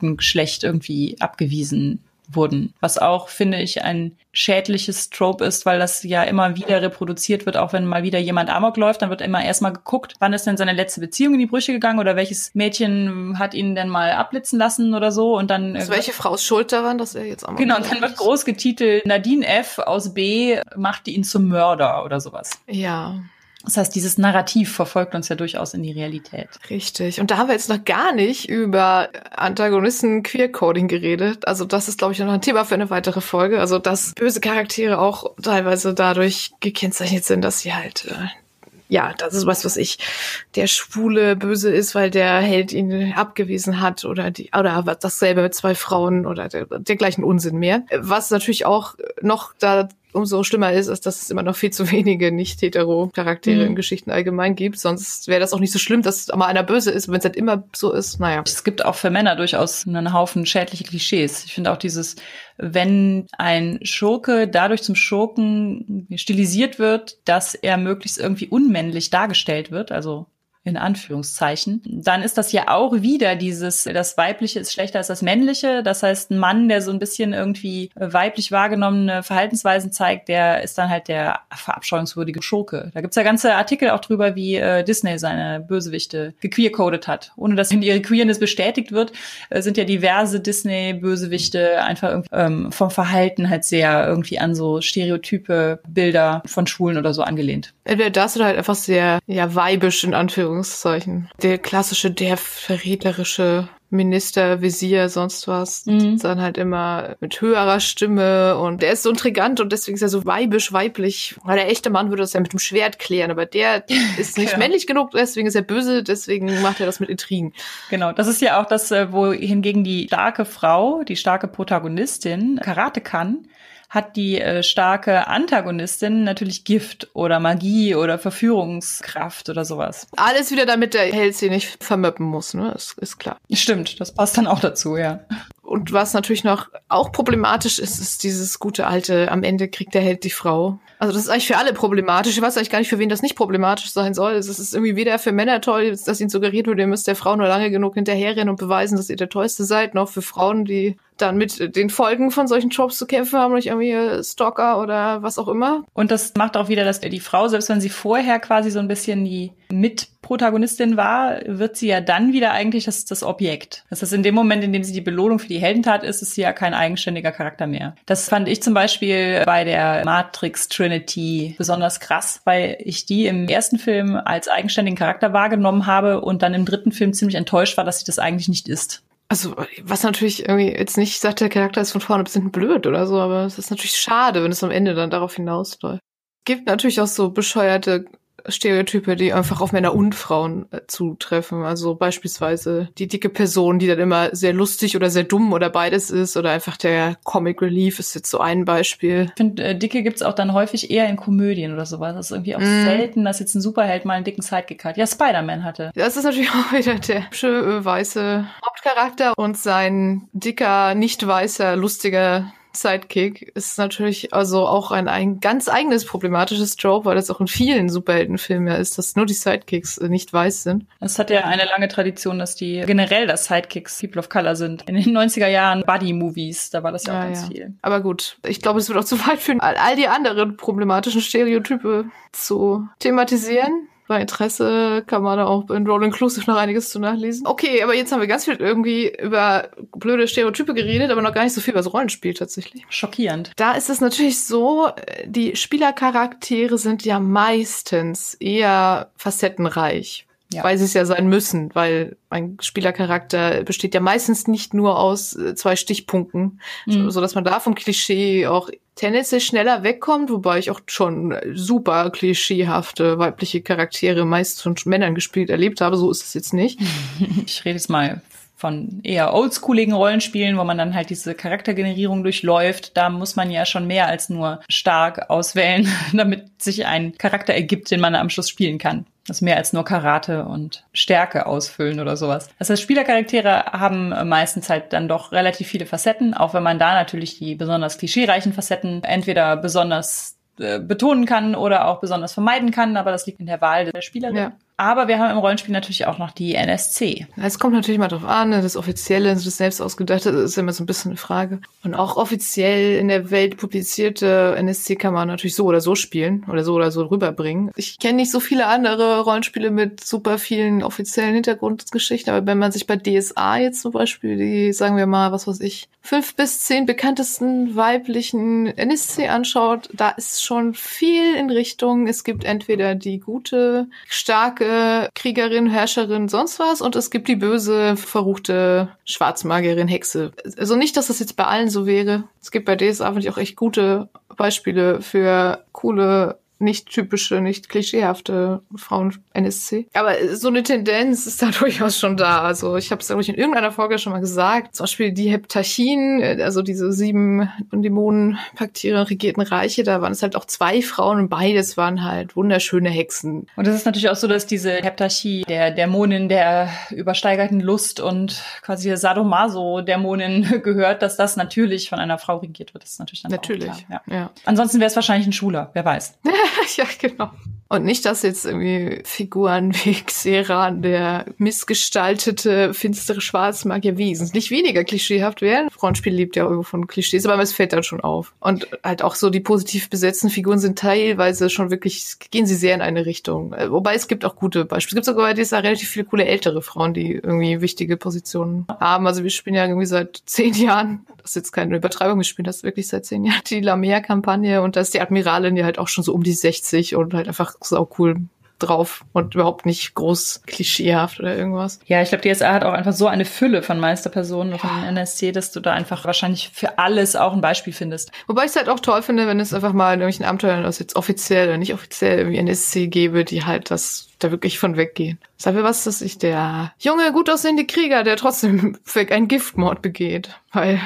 bevorzugten Geschlecht irgendwie abgewiesen wurden. Was auch, finde ich, ein schädliches Trope ist, weil das ja immer wieder reproduziert wird, auch wenn mal wieder jemand Amok läuft, dann wird immer erstmal geguckt, wann ist denn seine letzte Beziehung in die Brüche gegangen oder welches Mädchen hat ihn denn mal abblitzen lassen oder so und dann. Also welche Frau ist schuld daran, dass er jetzt Amok Genau, und dann wird groß getitelt, Nadine F. aus B. machte ihn zum Mörder oder sowas. Ja. Das heißt, dieses Narrativ verfolgt uns ja durchaus in die Realität. Richtig. Und da haben wir jetzt noch gar nicht über Antagonisten Queer-Coding geredet. Also das ist, glaube ich, noch ein Thema für eine weitere Folge. Also dass böse Charaktere auch teilweise dadurch gekennzeichnet sind, dass sie halt äh, ja, das ist was, was ich, der Schwule böse ist, weil der Held ihn abgewiesen hat oder die, oder dasselbe mit zwei Frauen oder der, dergleichen Unsinn mehr. Was natürlich auch noch da umso schlimmer ist, ist, dass es immer noch viel zu wenige nicht-hetero-Charaktere mhm. in Geschichten allgemein gibt. Sonst wäre das auch nicht so schlimm, dass mal einer böse ist, wenn es halt immer so ist. Naja. Es gibt auch für Männer durchaus einen Haufen schädliche Klischees. Ich finde auch dieses, wenn ein Schurke dadurch zum Schurken stilisiert wird, dass er möglichst irgendwie unmännlich dargestellt wird, also in Anführungszeichen, dann ist das ja auch wieder dieses, das Weibliche ist schlechter als das Männliche. Das heißt, ein Mann, der so ein bisschen irgendwie weiblich wahrgenommene Verhaltensweisen zeigt, der ist dann halt der verabscheuungswürdige Schurke. Da gibt's ja ganze Artikel auch drüber, wie äh, Disney seine Bösewichte gequeercodet hat. Ohne dass in ihre Queerness bestätigt wird, äh, sind ja diverse Disney-Bösewichte einfach irgendwie, ähm, vom Verhalten halt sehr irgendwie an so stereotype Bilder von Schwulen oder so angelehnt. Entweder das oder halt einfach sehr, ja, weibisch in Anführungszeichen Anführungszeichen. Der klassische, der verräterische Minister, Visier, sonst was. Mhm. Dann halt immer mit höherer Stimme und der ist so intrigant und deswegen ist er so weibisch, weiblich. Weil der echte Mann würde das ja mit dem Schwert klären, aber der ist nicht ja. männlich genug, deswegen ist er böse, deswegen macht er das mit Intrigen. Genau, das ist ja auch das, äh, wo hingegen die starke Frau, die starke Protagonistin Karate kann hat die äh, starke Antagonistin natürlich Gift oder Magie oder Verführungskraft oder sowas. Alles wieder, damit der Held sie nicht vermöppen muss, ne? Ist, ist klar. Stimmt, das passt dann auch dazu, ja. Und was natürlich noch auch problematisch ist, ist dieses gute alte, am Ende kriegt der Held die Frau. Also das ist eigentlich für alle problematisch. Ich weiß eigentlich gar nicht, für wen das nicht problematisch sein soll. Es ist irgendwie weder für Männer toll, dass ihnen suggeriert wird, ihr müsst der Frau nur lange genug hinterherrennen und beweisen, dass ihr der Tollste seid, noch für Frauen, die dann mit den Folgen von solchen Tropes zu kämpfen haben, nicht irgendwie Stalker oder was auch immer. Und das macht auch wieder, dass die Frau, selbst wenn sie vorher quasi so ein bisschen die Mitprotagonistin war, wird sie ja dann wieder eigentlich das, das Objekt. Das ist in dem Moment, in dem sie die Belohnung für die Heldentat ist, ist sie ja kein eigenständiger Charakter mehr. Das fand ich zum Beispiel bei der Matrix Trinity besonders krass, weil ich die im ersten Film als eigenständigen Charakter wahrgenommen habe und dann im dritten Film ziemlich enttäuscht war, dass sie das eigentlich nicht ist. Also, was natürlich irgendwie jetzt nicht sagt, der Charakter ist von vorne bis hinten blöd oder so, aber es ist natürlich schade, wenn es am Ende dann darauf hinausläuft. Gibt natürlich auch so bescheuerte Stereotype, die einfach auf Männer und Frauen äh, zutreffen. Also beispielsweise die dicke Person, die dann immer sehr lustig oder sehr dumm oder beides ist oder einfach der Comic Relief ist jetzt so ein Beispiel. Ich finde, äh, Dicke gibt's auch dann häufig eher in Komödien oder sowas. Das ist irgendwie auch mm. selten, dass jetzt ein Superheld mal einen dicken Sidekick hat. Ja, Spider-Man hatte. Das ist natürlich auch wieder der hübsche, äh, weiße Hauptcharakter und sein dicker, nicht weißer, lustiger Sidekick ist natürlich also auch ein, ein ganz eigenes problematisches Trope, weil das auch in vielen Superheldenfilmen ja ist, dass nur die Sidekicks äh, nicht weiß sind. Es hat ja eine lange Tradition, dass die generell das Sidekicks People of Color sind. In den 90er Jahren Buddy-Movies, da war das ja, ja auch ganz ja. viel. Aber gut, ich glaube, es wird auch zu weit führen, all die anderen problematischen Stereotype zu thematisieren bei Interesse kann man da auch in Roll Inclusive noch einiges zu nachlesen. Okay, aber jetzt haben wir ganz viel irgendwie über blöde Stereotype geredet, aber noch gar nicht so viel über das Rollenspiel tatsächlich. Schockierend. Da ist es natürlich so, die Spielercharaktere sind ja meistens eher facettenreich. Ja. Weil sie es ja sein müssen, weil ein Spielercharakter besteht ja meistens nicht nur aus äh, zwei Stichpunkten, mhm. so, so dass man da vom Klischee auch tendenziell schneller wegkommt, wobei ich auch schon super klischeehafte weibliche Charaktere meist von Männern gespielt erlebt habe. So ist es jetzt nicht. Ich rede jetzt mal von eher oldschooligen Rollenspielen, wo man dann halt diese Charaktergenerierung durchläuft, da muss man ja schon mehr als nur stark auswählen, damit sich ein Charakter ergibt, den man am Schluss spielen kann. Das mehr als nur Karate und Stärke ausfüllen oder sowas. Das heißt, Spielercharaktere haben meistens halt dann doch relativ viele Facetten, auch wenn man da natürlich die besonders klischeereichen Facetten entweder besonders äh, betonen kann oder auch besonders vermeiden kann, aber das liegt in der Wahl der Spielerin. Ja. Aber wir haben im Rollenspiel natürlich auch noch die NSC. Es kommt natürlich mal drauf an, ne, das Offizielle, das selbst ausgedachte, ist immer so ein bisschen eine Frage. Und auch offiziell in der Welt publizierte NSC kann man natürlich so oder so spielen oder so oder so rüberbringen. Ich kenne nicht so viele andere Rollenspiele mit super vielen offiziellen Hintergrundgeschichten, aber wenn man sich bei DSA jetzt zum Beispiel die, sagen wir mal, was weiß ich, fünf bis zehn bekanntesten weiblichen NSC anschaut, da ist schon viel in Richtung, es gibt entweder die gute, starke Kriegerin, Herrscherin, sonst was und es gibt die böse, verruchte Schwarzmagierin, Hexe. Also nicht, dass das jetzt bei allen so wäre. Es gibt bei DSA, finde ich, auch echt gute Beispiele für coole nicht typische, nicht klischeehafte Frauen-NSC. Aber so eine Tendenz ist da durchaus schon da. Also ich habe es, glaube ich, in irgendeiner Folge schon mal gesagt. Zum Beispiel die Heptarchien, äh, also diese sieben Dämonen-Paktiere regierten Reiche, da waren es halt auch zwei Frauen und beides waren halt wunderschöne Hexen. Und es ist natürlich auch so, dass diese Heptarchie der Dämonin der übersteigerten Lust und quasi der Sadomaso-Dämonin gehört, dass das natürlich von einer Frau regiert wird. Das ist natürlich dann natürlich, auch klar. Ja. ja. Ansonsten wäre es wahrscheinlich ein Schuler, wer weiß. ja, genau. Und nicht, dass jetzt irgendwie Figuren wie Xeran, der missgestaltete, finstere Schwarzmagier wesentlich weniger klischeehaft wären. Frauenspiel lebt ja irgendwo von Klischees, aber es fällt dann schon auf. Und halt auch so die positiv besetzten Figuren sind teilweise schon wirklich, gehen sie sehr in eine Richtung. Äh, wobei es gibt auch gute Beispiele. Es gibt sogar bei DSA relativ viele coole ältere Frauen, die irgendwie wichtige Positionen haben. Also wir spielen ja irgendwie seit zehn Jahren, das ist jetzt keine Übertreibung, wir spielen das wirklich seit zehn Jahren, die Lamea-Kampagne und da ist die Admiralin ja halt auch schon so um die 60 und halt einfach sau cool drauf und überhaupt nicht groß klischeehaft oder irgendwas. Ja, ich glaube, DSA hat auch einfach so eine Fülle von Meisterpersonen ja. von NSC, dass du da einfach wahrscheinlich für alles auch ein Beispiel findest. Wobei ich es halt auch toll finde, wenn es einfach mal in irgendwelchen Abenteuern, das jetzt offiziell oder nicht offiziell irgendwie NSC gäbe, die halt das da wirklich von weggehen. Sag mir was, dass ich der junge, gut aussehende Krieger, der trotzdem einen Giftmord begeht, weil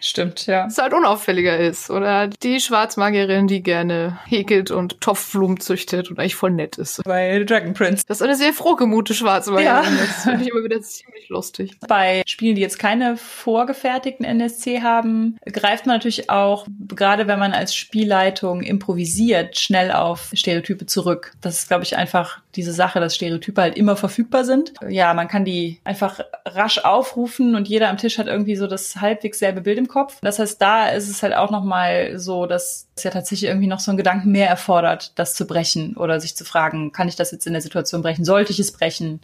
stimmt, ja. Es halt unauffälliger ist oder die Schwarzmagierin, die gerne häkelt und Topfblumen züchtet und eigentlich voll nett ist. Bei Dragon Prince. Das ist eine sehr frohgemute Schwarzmagierin. Ja. Das finde ich immer wieder ziemlich lustig. Bei Spielen, die jetzt keine vorgefertigten NSC haben, greift man natürlich auch, gerade wenn man als Spielleitung improvisiert, schnell auf Stereotype zurück. Das ist, glaube ich, einfach diese Sache, dass Stereotype halt immer verfügbar sind. Ja, man kann die einfach rasch aufrufen und jeder am Tisch hat irgendwie so das halbwegs selbe Bild im Kopf. Das heißt, da ist es halt auch nochmal so, dass es ja tatsächlich irgendwie noch so einen Gedanken mehr erfordert, das zu brechen oder sich zu fragen, kann ich das jetzt in der Situation brechen? Sollte ich es brechen?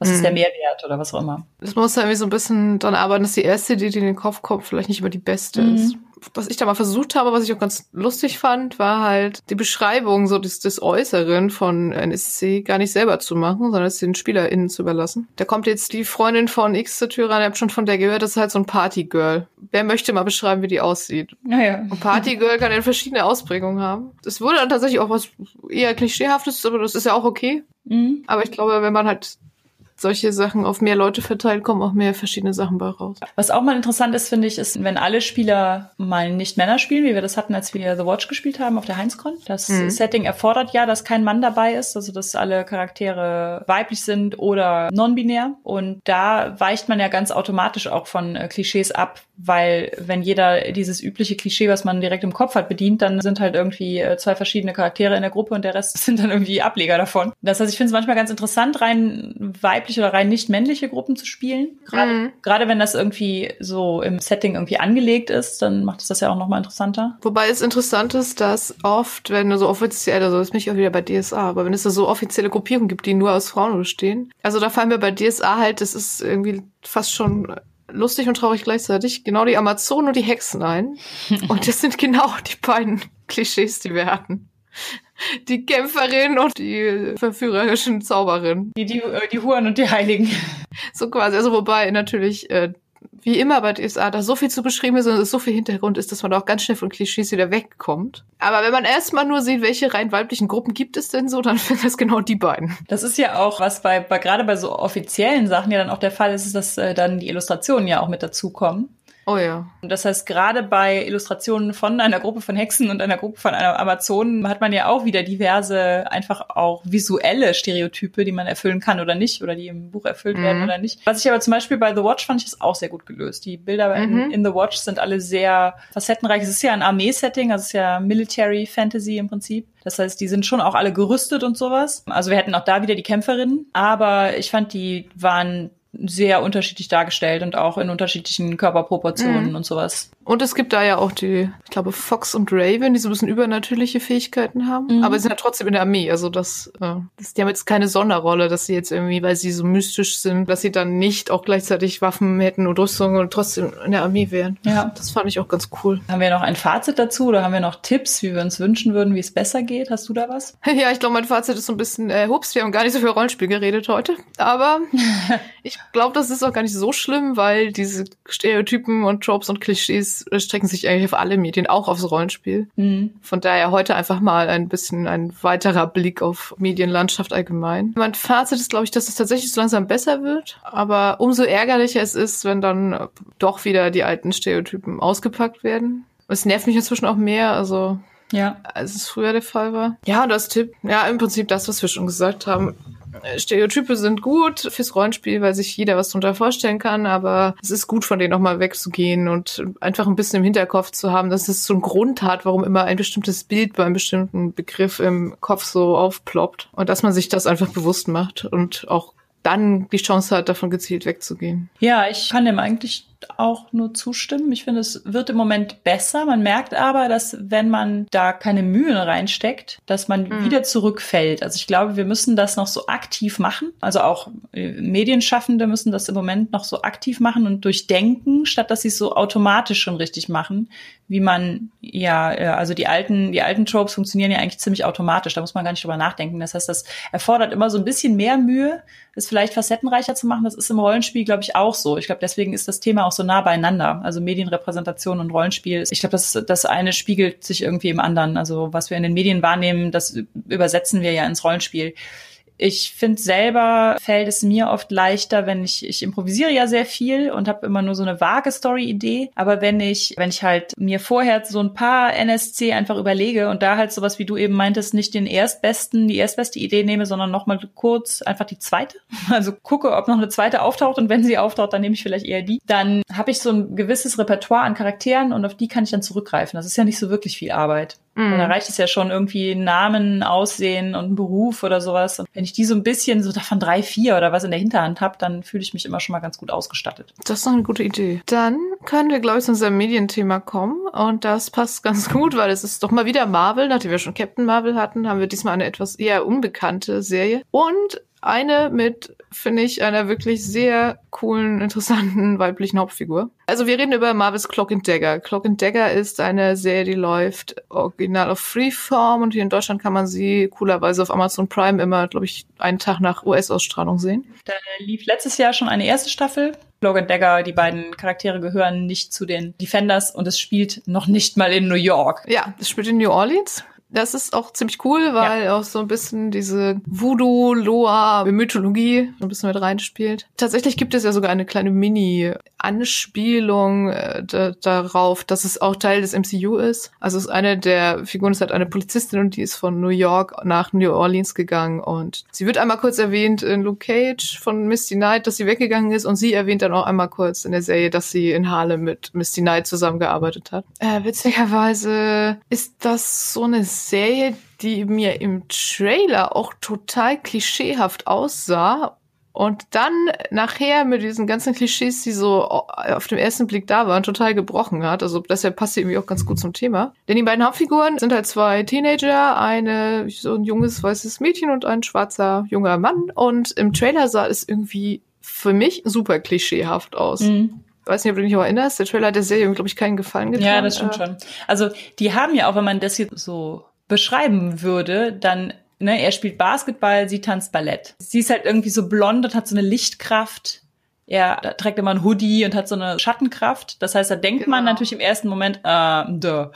Was ist der mhm. Mehrwert oder was auch immer? Das muss ja irgendwie so ein bisschen dann arbeiten, dass die erste Idee, die in den Kopf kommt, vielleicht nicht immer die beste mhm. ist was ich da mal versucht habe, was ich auch ganz lustig fand, war halt die Beschreibung so des, des Äußeren von NSC gar nicht selber zu machen, sondern es den SpielerInnen zu überlassen. Da kommt jetzt die Freundin von X zur Tür rein, ihr habt schon von der gehört, das ist halt so ein Partygirl. Wer möchte mal beschreiben, wie die aussieht? Naja. Und Partygirl kann ja verschiedene Ausprägungen haben. Es wurde dann tatsächlich auch was eher klischeehaftes, aber das ist ja auch okay. Mhm. Aber ich glaube, wenn man halt solche Sachen auf mehr Leute verteilt, kommen auch mehr verschiedene Sachen bei raus. Was auch mal interessant ist, finde ich, ist, wenn alle Spieler mal nicht Männer spielen, wie wir das hatten, als wir The Watch gespielt haben auf der Heinzcon. Das mhm. Setting erfordert ja, dass kein Mann dabei ist, also dass alle Charaktere weiblich sind oder non-binär. Und da weicht man ja ganz automatisch auch von äh, Klischees ab, weil wenn jeder dieses übliche Klischee, was man direkt im Kopf hat, bedient, dann sind halt irgendwie äh, zwei verschiedene Charaktere in der Gruppe und der Rest sind dann irgendwie Ableger davon. Das heißt, ich finde es manchmal ganz interessant, rein weibliche oder rein nicht männliche Gruppen zu spielen. Gerade, mhm. gerade wenn das irgendwie so im Setting irgendwie angelegt ist, dann macht es das ja auch nochmal interessanter. Wobei es interessant ist, dass oft, wenn du so offiziell, also das bin ich auch wieder bei DSA, aber wenn es da so offizielle Gruppierungen gibt, die nur aus Frauen bestehen, also da fallen mir bei DSA halt, das ist irgendwie fast schon lustig und traurig gleichzeitig, genau die Amazonen und die Hexen ein. Und das sind genau die beiden Klischees, die wir hatten. Die Kämpferin und die verführerischen Zauberin. Die, die, die Huren und die Heiligen. So quasi, also wobei natürlich äh, wie immer bei DSA, da so viel zu beschrieben ist und so viel Hintergrund ist, dass man auch ganz schnell von Klischees wieder wegkommt. Aber wenn man erstmal nur sieht, welche rein weiblichen Gruppen gibt es denn so, dann sind das genau die beiden. Das ist ja auch, was bei, bei gerade bei so offiziellen Sachen ja dann auch der Fall ist, ist dass äh, dann die Illustrationen ja auch mit dazukommen. Oh ja. Das heißt, gerade bei Illustrationen von einer Gruppe von Hexen und einer Gruppe von einer Amazonen hat man ja auch wieder diverse, einfach auch visuelle Stereotype, die man erfüllen kann oder nicht, oder die im Buch erfüllt mhm. werden oder nicht. Was ich aber zum Beispiel bei The Watch fand ich das auch sehr gut gelöst. Die Bilder mhm. in, in, The Watch sind alle sehr facettenreich. Es ist ja ein Armee-Setting, also es ist ja Military Fantasy im Prinzip. Das heißt, die sind schon auch alle gerüstet und sowas. Also wir hätten auch da wieder die Kämpferinnen, aber ich fand, die waren sehr unterschiedlich dargestellt und auch in unterschiedlichen Körperproportionen mhm. und sowas. Und es gibt da ja auch die, ich glaube, Fox und Raven, die so ein bisschen übernatürliche Fähigkeiten haben. Mhm. Aber sie sind ja trotzdem in der Armee. Also das, äh, das, die haben jetzt keine Sonderrolle, dass sie jetzt irgendwie, weil sie so mystisch sind, dass sie dann nicht auch gleichzeitig Waffen hätten und Rüstung und trotzdem in der Armee wären. Ja. Das fand ich auch ganz cool. Haben wir noch ein Fazit dazu oder haben wir noch Tipps, wie wir uns wünschen würden, wie es besser geht? Hast du da was? Ja, ich glaube, mein Fazit ist so ein bisschen, äh, hups, wir haben gar nicht so viel Rollenspiel geredet heute. Aber ich glaube, das ist auch gar nicht so schlimm, weil diese Stereotypen und Tropes und Klischees strecken sich eigentlich auf alle Medien, auch aufs Rollenspiel. Mhm. Von daher heute einfach mal ein bisschen ein weiterer Blick auf Medienlandschaft allgemein. Mein Fazit ist, glaube ich, dass es tatsächlich so langsam besser wird, aber umso ärgerlicher es ist, wenn dann doch wieder die alten Stereotypen ausgepackt werden. Es nervt mich inzwischen auch mehr, also ja. als es früher der Fall war. Ja, das Tipp, ja, im Prinzip das, was wir schon gesagt haben. Stereotype sind gut fürs Rollenspiel, weil sich jeder was drunter vorstellen kann, aber es ist gut, von denen nochmal wegzugehen und einfach ein bisschen im Hinterkopf zu haben, dass es so einen Grund hat, warum immer ein bestimmtes Bild bei einem bestimmten Begriff im Kopf so aufploppt und dass man sich das einfach bewusst macht und auch dann die Chance hat, davon gezielt wegzugehen. Ja, ich kann dem eigentlich auch nur zustimmen. Ich finde, es wird im Moment besser. Man merkt aber, dass wenn man da keine Mühen reinsteckt, dass man mhm. wieder zurückfällt. Also ich glaube, wir müssen das noch so aktiv machen. Also auch äh, Medienschaffende müssen das im Moment noch so aktiv machen und durchdenken, statt dass sie es so automatisch schon richtig machen, wie man ja, äh, also die alten, die alten Tropes funktionieren ja eigentlich ziemlich automatisch. Da muss man gar nicht drüber nachdenken. Das heißt, das erfordert immer so ein bisschen mehr Mühe, es vielleicht facettenreicher zu machen. Das ist im Rollenspiel, glaube ich, auch so. Ich glaube, deswegen ist das Thema auch so nah beieinander. Also Medienrepräsentation und Rollenspiel. Ich glaube, das, das eine spiegelt sich irgendwie im anderen. Also was wir in den Medien wahrnehmen, das übersetzen wir ja ins Rollenspiel. Ich finde selber fällt es mir oft leichter, wenn ich ich improvisiere ja sehr viel und habe immer nur so eine vage Story-Idee. Aber wenn ich wenn ich halt mir vorher so ein paar NSC einfach überlege und da halt sowas wie du eben meintest nicht den erstbesten die erstbeste Idee nehme, sondern noch mal kurz einfach die zweite. Also gucke, ob noch eine zweite auftaucht und wenn sie auftaucht, dann nehme ich vielleicht eher die. Dann habe ich so ein gewisses Repertoire an Charakteren und auf die kann ich dann zurückgreifen. Das ist ja nicht so wirklich viel Arbeit. Mhm. Da reicht es ja schon irgendwie Namen, Aussehen und ein Beruf oder sowas. Und wenn ich die so ein bisschen so davon drei, vier oder was in der Hinterhand habe, dann fühle ich mich immer schon mal ganz gut ausgestattet. Das ist doch eine gute Idee. Dann können wir, glaube ich, zu unserem Medienthema kommen. Und das passt ganz gut, weil es ist doch mal wieder Marvel. Nachdem wir schon Captain Marvel hatten, haben wir diesmal eine etwas eher unbekannte Serie. Und eine mit, finde ich, einer wirklich sehr coolen, interessanten weiblichen Hauptfigur. Also wir reden über Marvel's Clock and Dagger. Clock and Dagger ist eine Serie, die läuft original auf Freeform und hier in Deutschland kann man sie coolerweise auf Amazon Prime immer, glaube ich, einen Tag nach US-Ausstrahlung sehen. Da lief letztes Jahr schon eine erste Staffel. Cloak and Dagger, die beiden Charaktere gehören nicht zu den Defenders und es spielt noch nicht mal in New York. Ja, es spielt in New Orleans. Das ist auch ziemlich cool, weil ja. auch so ein bisschen diese Voodoo, Loa, Mythologie so ein bisschen mit reinspielt. Tatsächlich gibt es ja sogar eine kleine Mini-Anspielung äh, darauf, dass es auch Teil des MCU ist. Also es ist eine der Figuren ist halt eine Polizistin und die ist von New York nach New Orleans gegangen und sie wird einmal kurz erwähnt in Luke Cage von Misty Knight, dass sie weggegangen ist und sie erwähnt dann auch einmal kurz in der Serie, dass sie in Harlem mit Misty Knight zusammengearbeitet hat. Äh, witzigerweise ist das so eine Serie, die mir im Trailer auch total klischeehaft aussah und dann nachher mit diesen ganzen Klischees, die so auf dem ersten Blick da waren, total gebrochen hat. Also deshalb passt sie irgendwie auch ganz gut zum Thema. Denn die beiden Hauptfiguren sind halt zwei Teenager, eine so ein junges weißes Mädchen und ein schwarzer junger Mann. Und im Trailer sah es irgendwie für mich super klischeehaft aus. Mhm weiß nicht, ob du dich noch erinnerst, der Trailer hat der Serie, glaube ich, keinen Gefallen getan. Ja, das stimmt äh, schon. Also die haben ja auch, wenn man das hier so beschreiben würde, dann, ne, er spielt Basketball, sie tanzt Ballett. Sie ist halt irgendwie so blond und hat so eine Lichtkraft, Er trägt immer ein Hoodie und hat so eine Schattenkraft. Das heißt, da denkt genau. man natürlich im ersten Moment, äh, duh.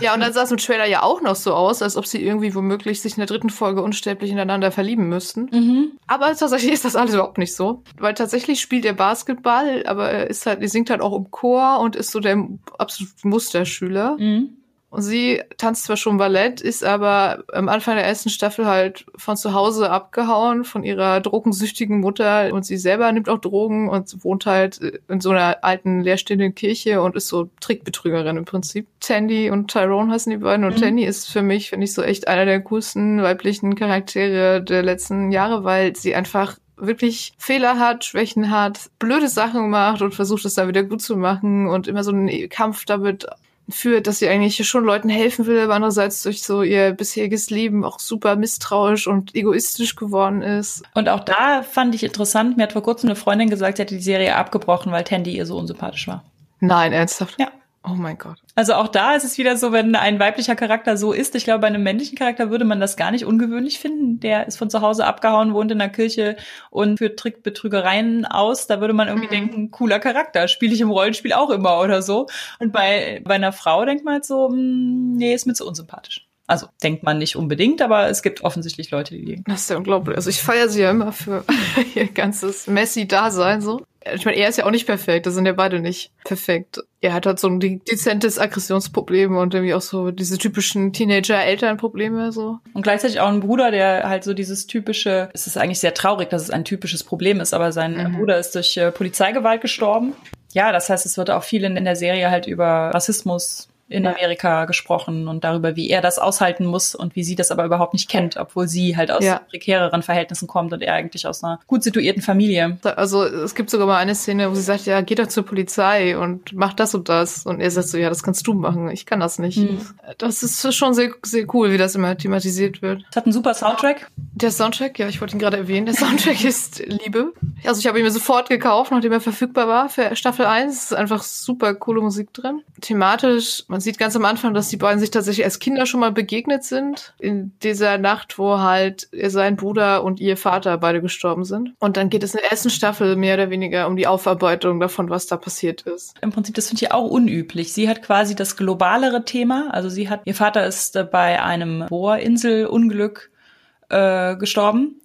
Ja, und dann sah es im Trailer ja auch noch so aus, als ob sie irgendwie womöglich sich in der dritten Folge unsterblich ineinander verlieben müssten. Mhm. Aber tatsächlich ist das alles überhaupt nicht so. Weil tatsächlich spielt er Basketball, aber er ist halt, er singt halt auch im Chor und ist so der absolute Musterschüler. Mhm. Und sie tanzt zwar schon Ballett, ist aber am Anfang der ersten Staffel halt von zu Hause abgehauen von ihrer drogensüchtigen Mutter und sie selber nimmt auch Drogen und wohnt halt in so einer alten leerstehenden Kirche und ist so Trickbetrügerin im Prinzip. Tandy und Tyrone heißen die beiden und mhm. Tandy ist für mich, finde ich, so echt einer der coolsten weiblichen Charaktere der letzten Jahre, weil sie einfach wirklich Fehler hat, Schwächen hat, blöde Sachen macht und versucht es dann wieder gut zu machen und immer so einen Kampf damit führt, dass sie eigentlich schon Leuten helfen will, aber andererseits durch so ihr bisheriges Leben auch super misstrauisch und egoistisch geworden ist. Und auch da fand ich interessant, mir hat vor kurzem eine Freundin gesagt, sie hätte die Serie abgebrochen, weil Tandy ihr so unsympathisch war. Nein, ernsthaft? Ja. Oh mein Gott. Also auch da ist es wieder so, wenn ein weiblicher Charakter so ist. Ich glaube, bei einem männlichen Charakter würde man das gar nicht ungewöhnlich finden. Der ist von zu Hause abgehauen, wohnt in der Kirche und führt Trickbetrügereien aus. Da würde man irgendwie mhm. denken, cooler Charakter. Spiele ich im Rollenspiel auch immer oder so. Und bei, bei einer Frau denkt man halt so, mh, hm, nee, ist mir zu unsympathisch. Also denkt man nicht unbedingt, aber es gibt offensichtlich Leute, die. Das ist ja unglaublich. Also ich feiere sie ja immer für ihr ganzes Messi-Dasein so. Ich meine, er ist ja auch nicht perfekt, da sind ja beide nicht perfekt. Er hat halt so ein dezentes Aggressionsproblem und irgendwie auch so diese typischen Teenager-Elternprobleme so. Und gleichzeitig auch ein Bruder, der halt so dieses typische, es ist eigentlich sehr traurig, dass es ein typisches Problem ist, aber sein mhm. Bruder ist durch äh, Polizeigewalt gestorben. Ja, das heißt, es wird auch viel in, in der Serie halt über Rassismus in Amerika gesprochen und darüber, wie er das aushalten muss und wie sie das aber überhaupt nicht kennt, obwohl sie halt aus ja. prekäreren Verhältnissen kommt und er eigentlich aus einer gut situierten Familie. Also es gibt sogar mal eine Szene, wo sie sagt, ja, geh doch zur Polizei und mach das und das. Und er sagt so, ja, das kannst du machen, ich kann das nicht. Hm. Das ist schon sehr, sehr cool, wie das immer thematisiert wird. Es hat einen super Soundtrack. Der Soundtrack, ja, ich wollte ihn gerade erwähnen, der Soundtrack ist Liebe. Also ich habe ihn mir sofort gekauft, nachdem er verfügbar war für Staffel 1. Es ist einfach super coole Musik drin. Thematisch, man man sieht ganz am Anfang, dass die beiden sich tatsächlich als Kinder schon mal begegnet sind. In dieser Nacht, wo halt sein Bruder und ihr Vater beide gestorben sind. Und dann geht es in der ersten Staffel mehr oder weniger um die Aufarbeitung davon, was da passiert ist. Im Prinzip, das finde ich auch unüblich. Sie hat quasi das globalere Thema. Also sie hat, ihr Vater ist bei einem Bohrinselunglück äh, gestorben.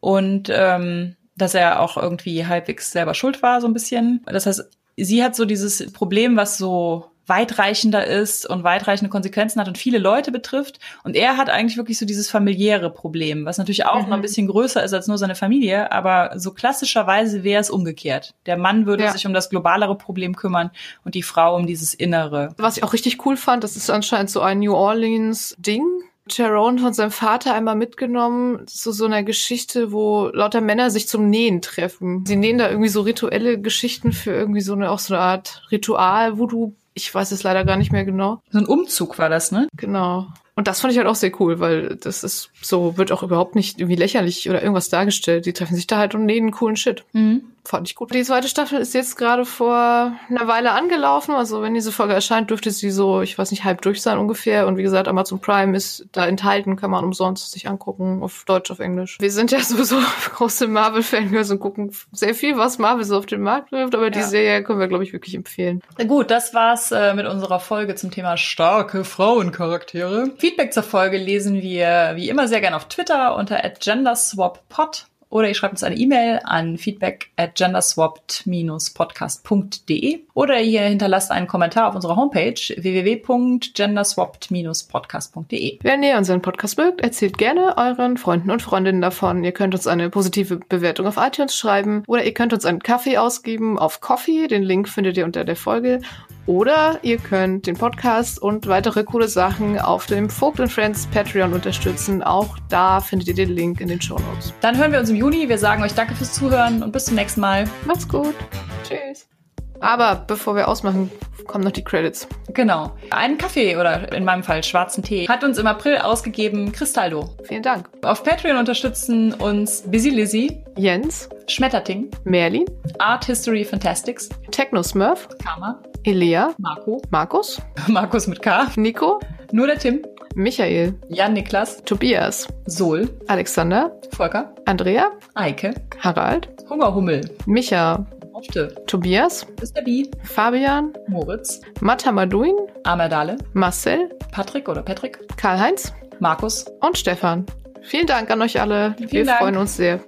Und ähm, dass er auch irgendwie halbwegs selber schuld war, so ein bisschen. Das heißt, sie hat so dieses Problem, was so weitreichender ist und weitreichende Konsequenzen hat und viele Leute betrifft. Und er hat eigentlich wirklich so dieses familiäre Problem, was natürlich auch mhm. noch ein bisschen größer ist als nur seine Familie, aber so klassischerweise wäre es umgekehrt. Der Mann würde ja. sich um das globalere Problem kümmern und die Frau um dieses innere. Was ich auch richtig cool fand, das ist anscheinend so ein New Orleans Ding, Jerome von seinem Vater einmal mitgenommen zu so einer Geschichte, wo lauter Männer sich zum Nähen treffen. Sie nähen da irgendwie so rituelle Geschichten für irgendwie so eine, auch so eine Art Ritual, Voodoo ich weiß es leider gar nicht mehr genau. So ein Umzug war das, ne? Genau. Und das fand ich halt auch sehr cool, weil das ist so, wird auch überhaupt nicht irgendwie lächerlich oder irgendwas dargestellt. Die treffen sich da halt und nähen coolen Shit. Mhm. Fand ich gut. Die zweite Staffel ist jetzt gerade vor einer Weile angelaufen. Also wenn diese Folge erscheint, dürfte sie so, ich weiß nicht, halb durch sein ungefähr. Und wie gesagt, Amazon Prime ist da enthalten, kann man umsonst sich angucken, auf Deutsch, auf Englisch. Wir sind ja sowieso große Marvel-Fangirls und gucken sehr viel, was Marvel so auf den Markt wirft. Aber ja. die Serie können wir, glaube ich, wirklich empfehlen. Na gut, das war's äh, mit unserer Folge zum Thema starke Frauencharaktere. Feedback zur Folge lesen wir wie immer sehr gerne auf Twitter unter genderswappod oder ihr schreibt uns eine E-Mail an feedback at genderswapped-podcast.de oder ihr hinterlasst einen Kommentar auf unserer Homepage www.genderswapped-podcast.de. Wenn ihr unseren Podcast mögt, erzählt gerne euren Freunden und Freundinnen davon. Ihr könnt uns eine positive Bewertung auf iTunes schreiben oder ihr könnt uns einen Kaffee ausgeben auf Coffee. Den Link findet ihr unter der Folge. Oder ihr könnt den Podcast und weitere coole Sachen auf dem Vogt Friends Patreon unterstützen. Auch da findet ihr den Link in den Show Notes. Dann hören wir uns im Juni. Wir sagen euch danke fürs Zuhören und bis zum nächsten Mal. Macht's gut. Tschüss. Aber bevor wir ausmachen, kommen noch die Credits. Genau. Einen Kaffee oder in meinem Fall schwarzen Tee hat uns im April ausgegeben Cristaldo. Vielen Dank. Auf Patreon unterstützen uns Busy Lizzy, Jens, Schmetterting, Merlin, Art History Fantastics, Techno Smurf, Karma, Elea, Marco, Markus, Markus mit K, Nico, nur der Tim, Michael, Jan Niklas, Tobias, Sol, Alexander, Volker, Andrea, Eike, Harald, Hungerhummel, Micha, Hofte, Tobias, Mr. B, Fabian, Moritz, Matamaduin, Amerdale, Marcel, Patrick oder Patrick, Karl-Heinz. Markus. und Stefan. Vielen Dank an euch alle. Wir Vielen Dank. freuen uns sehr.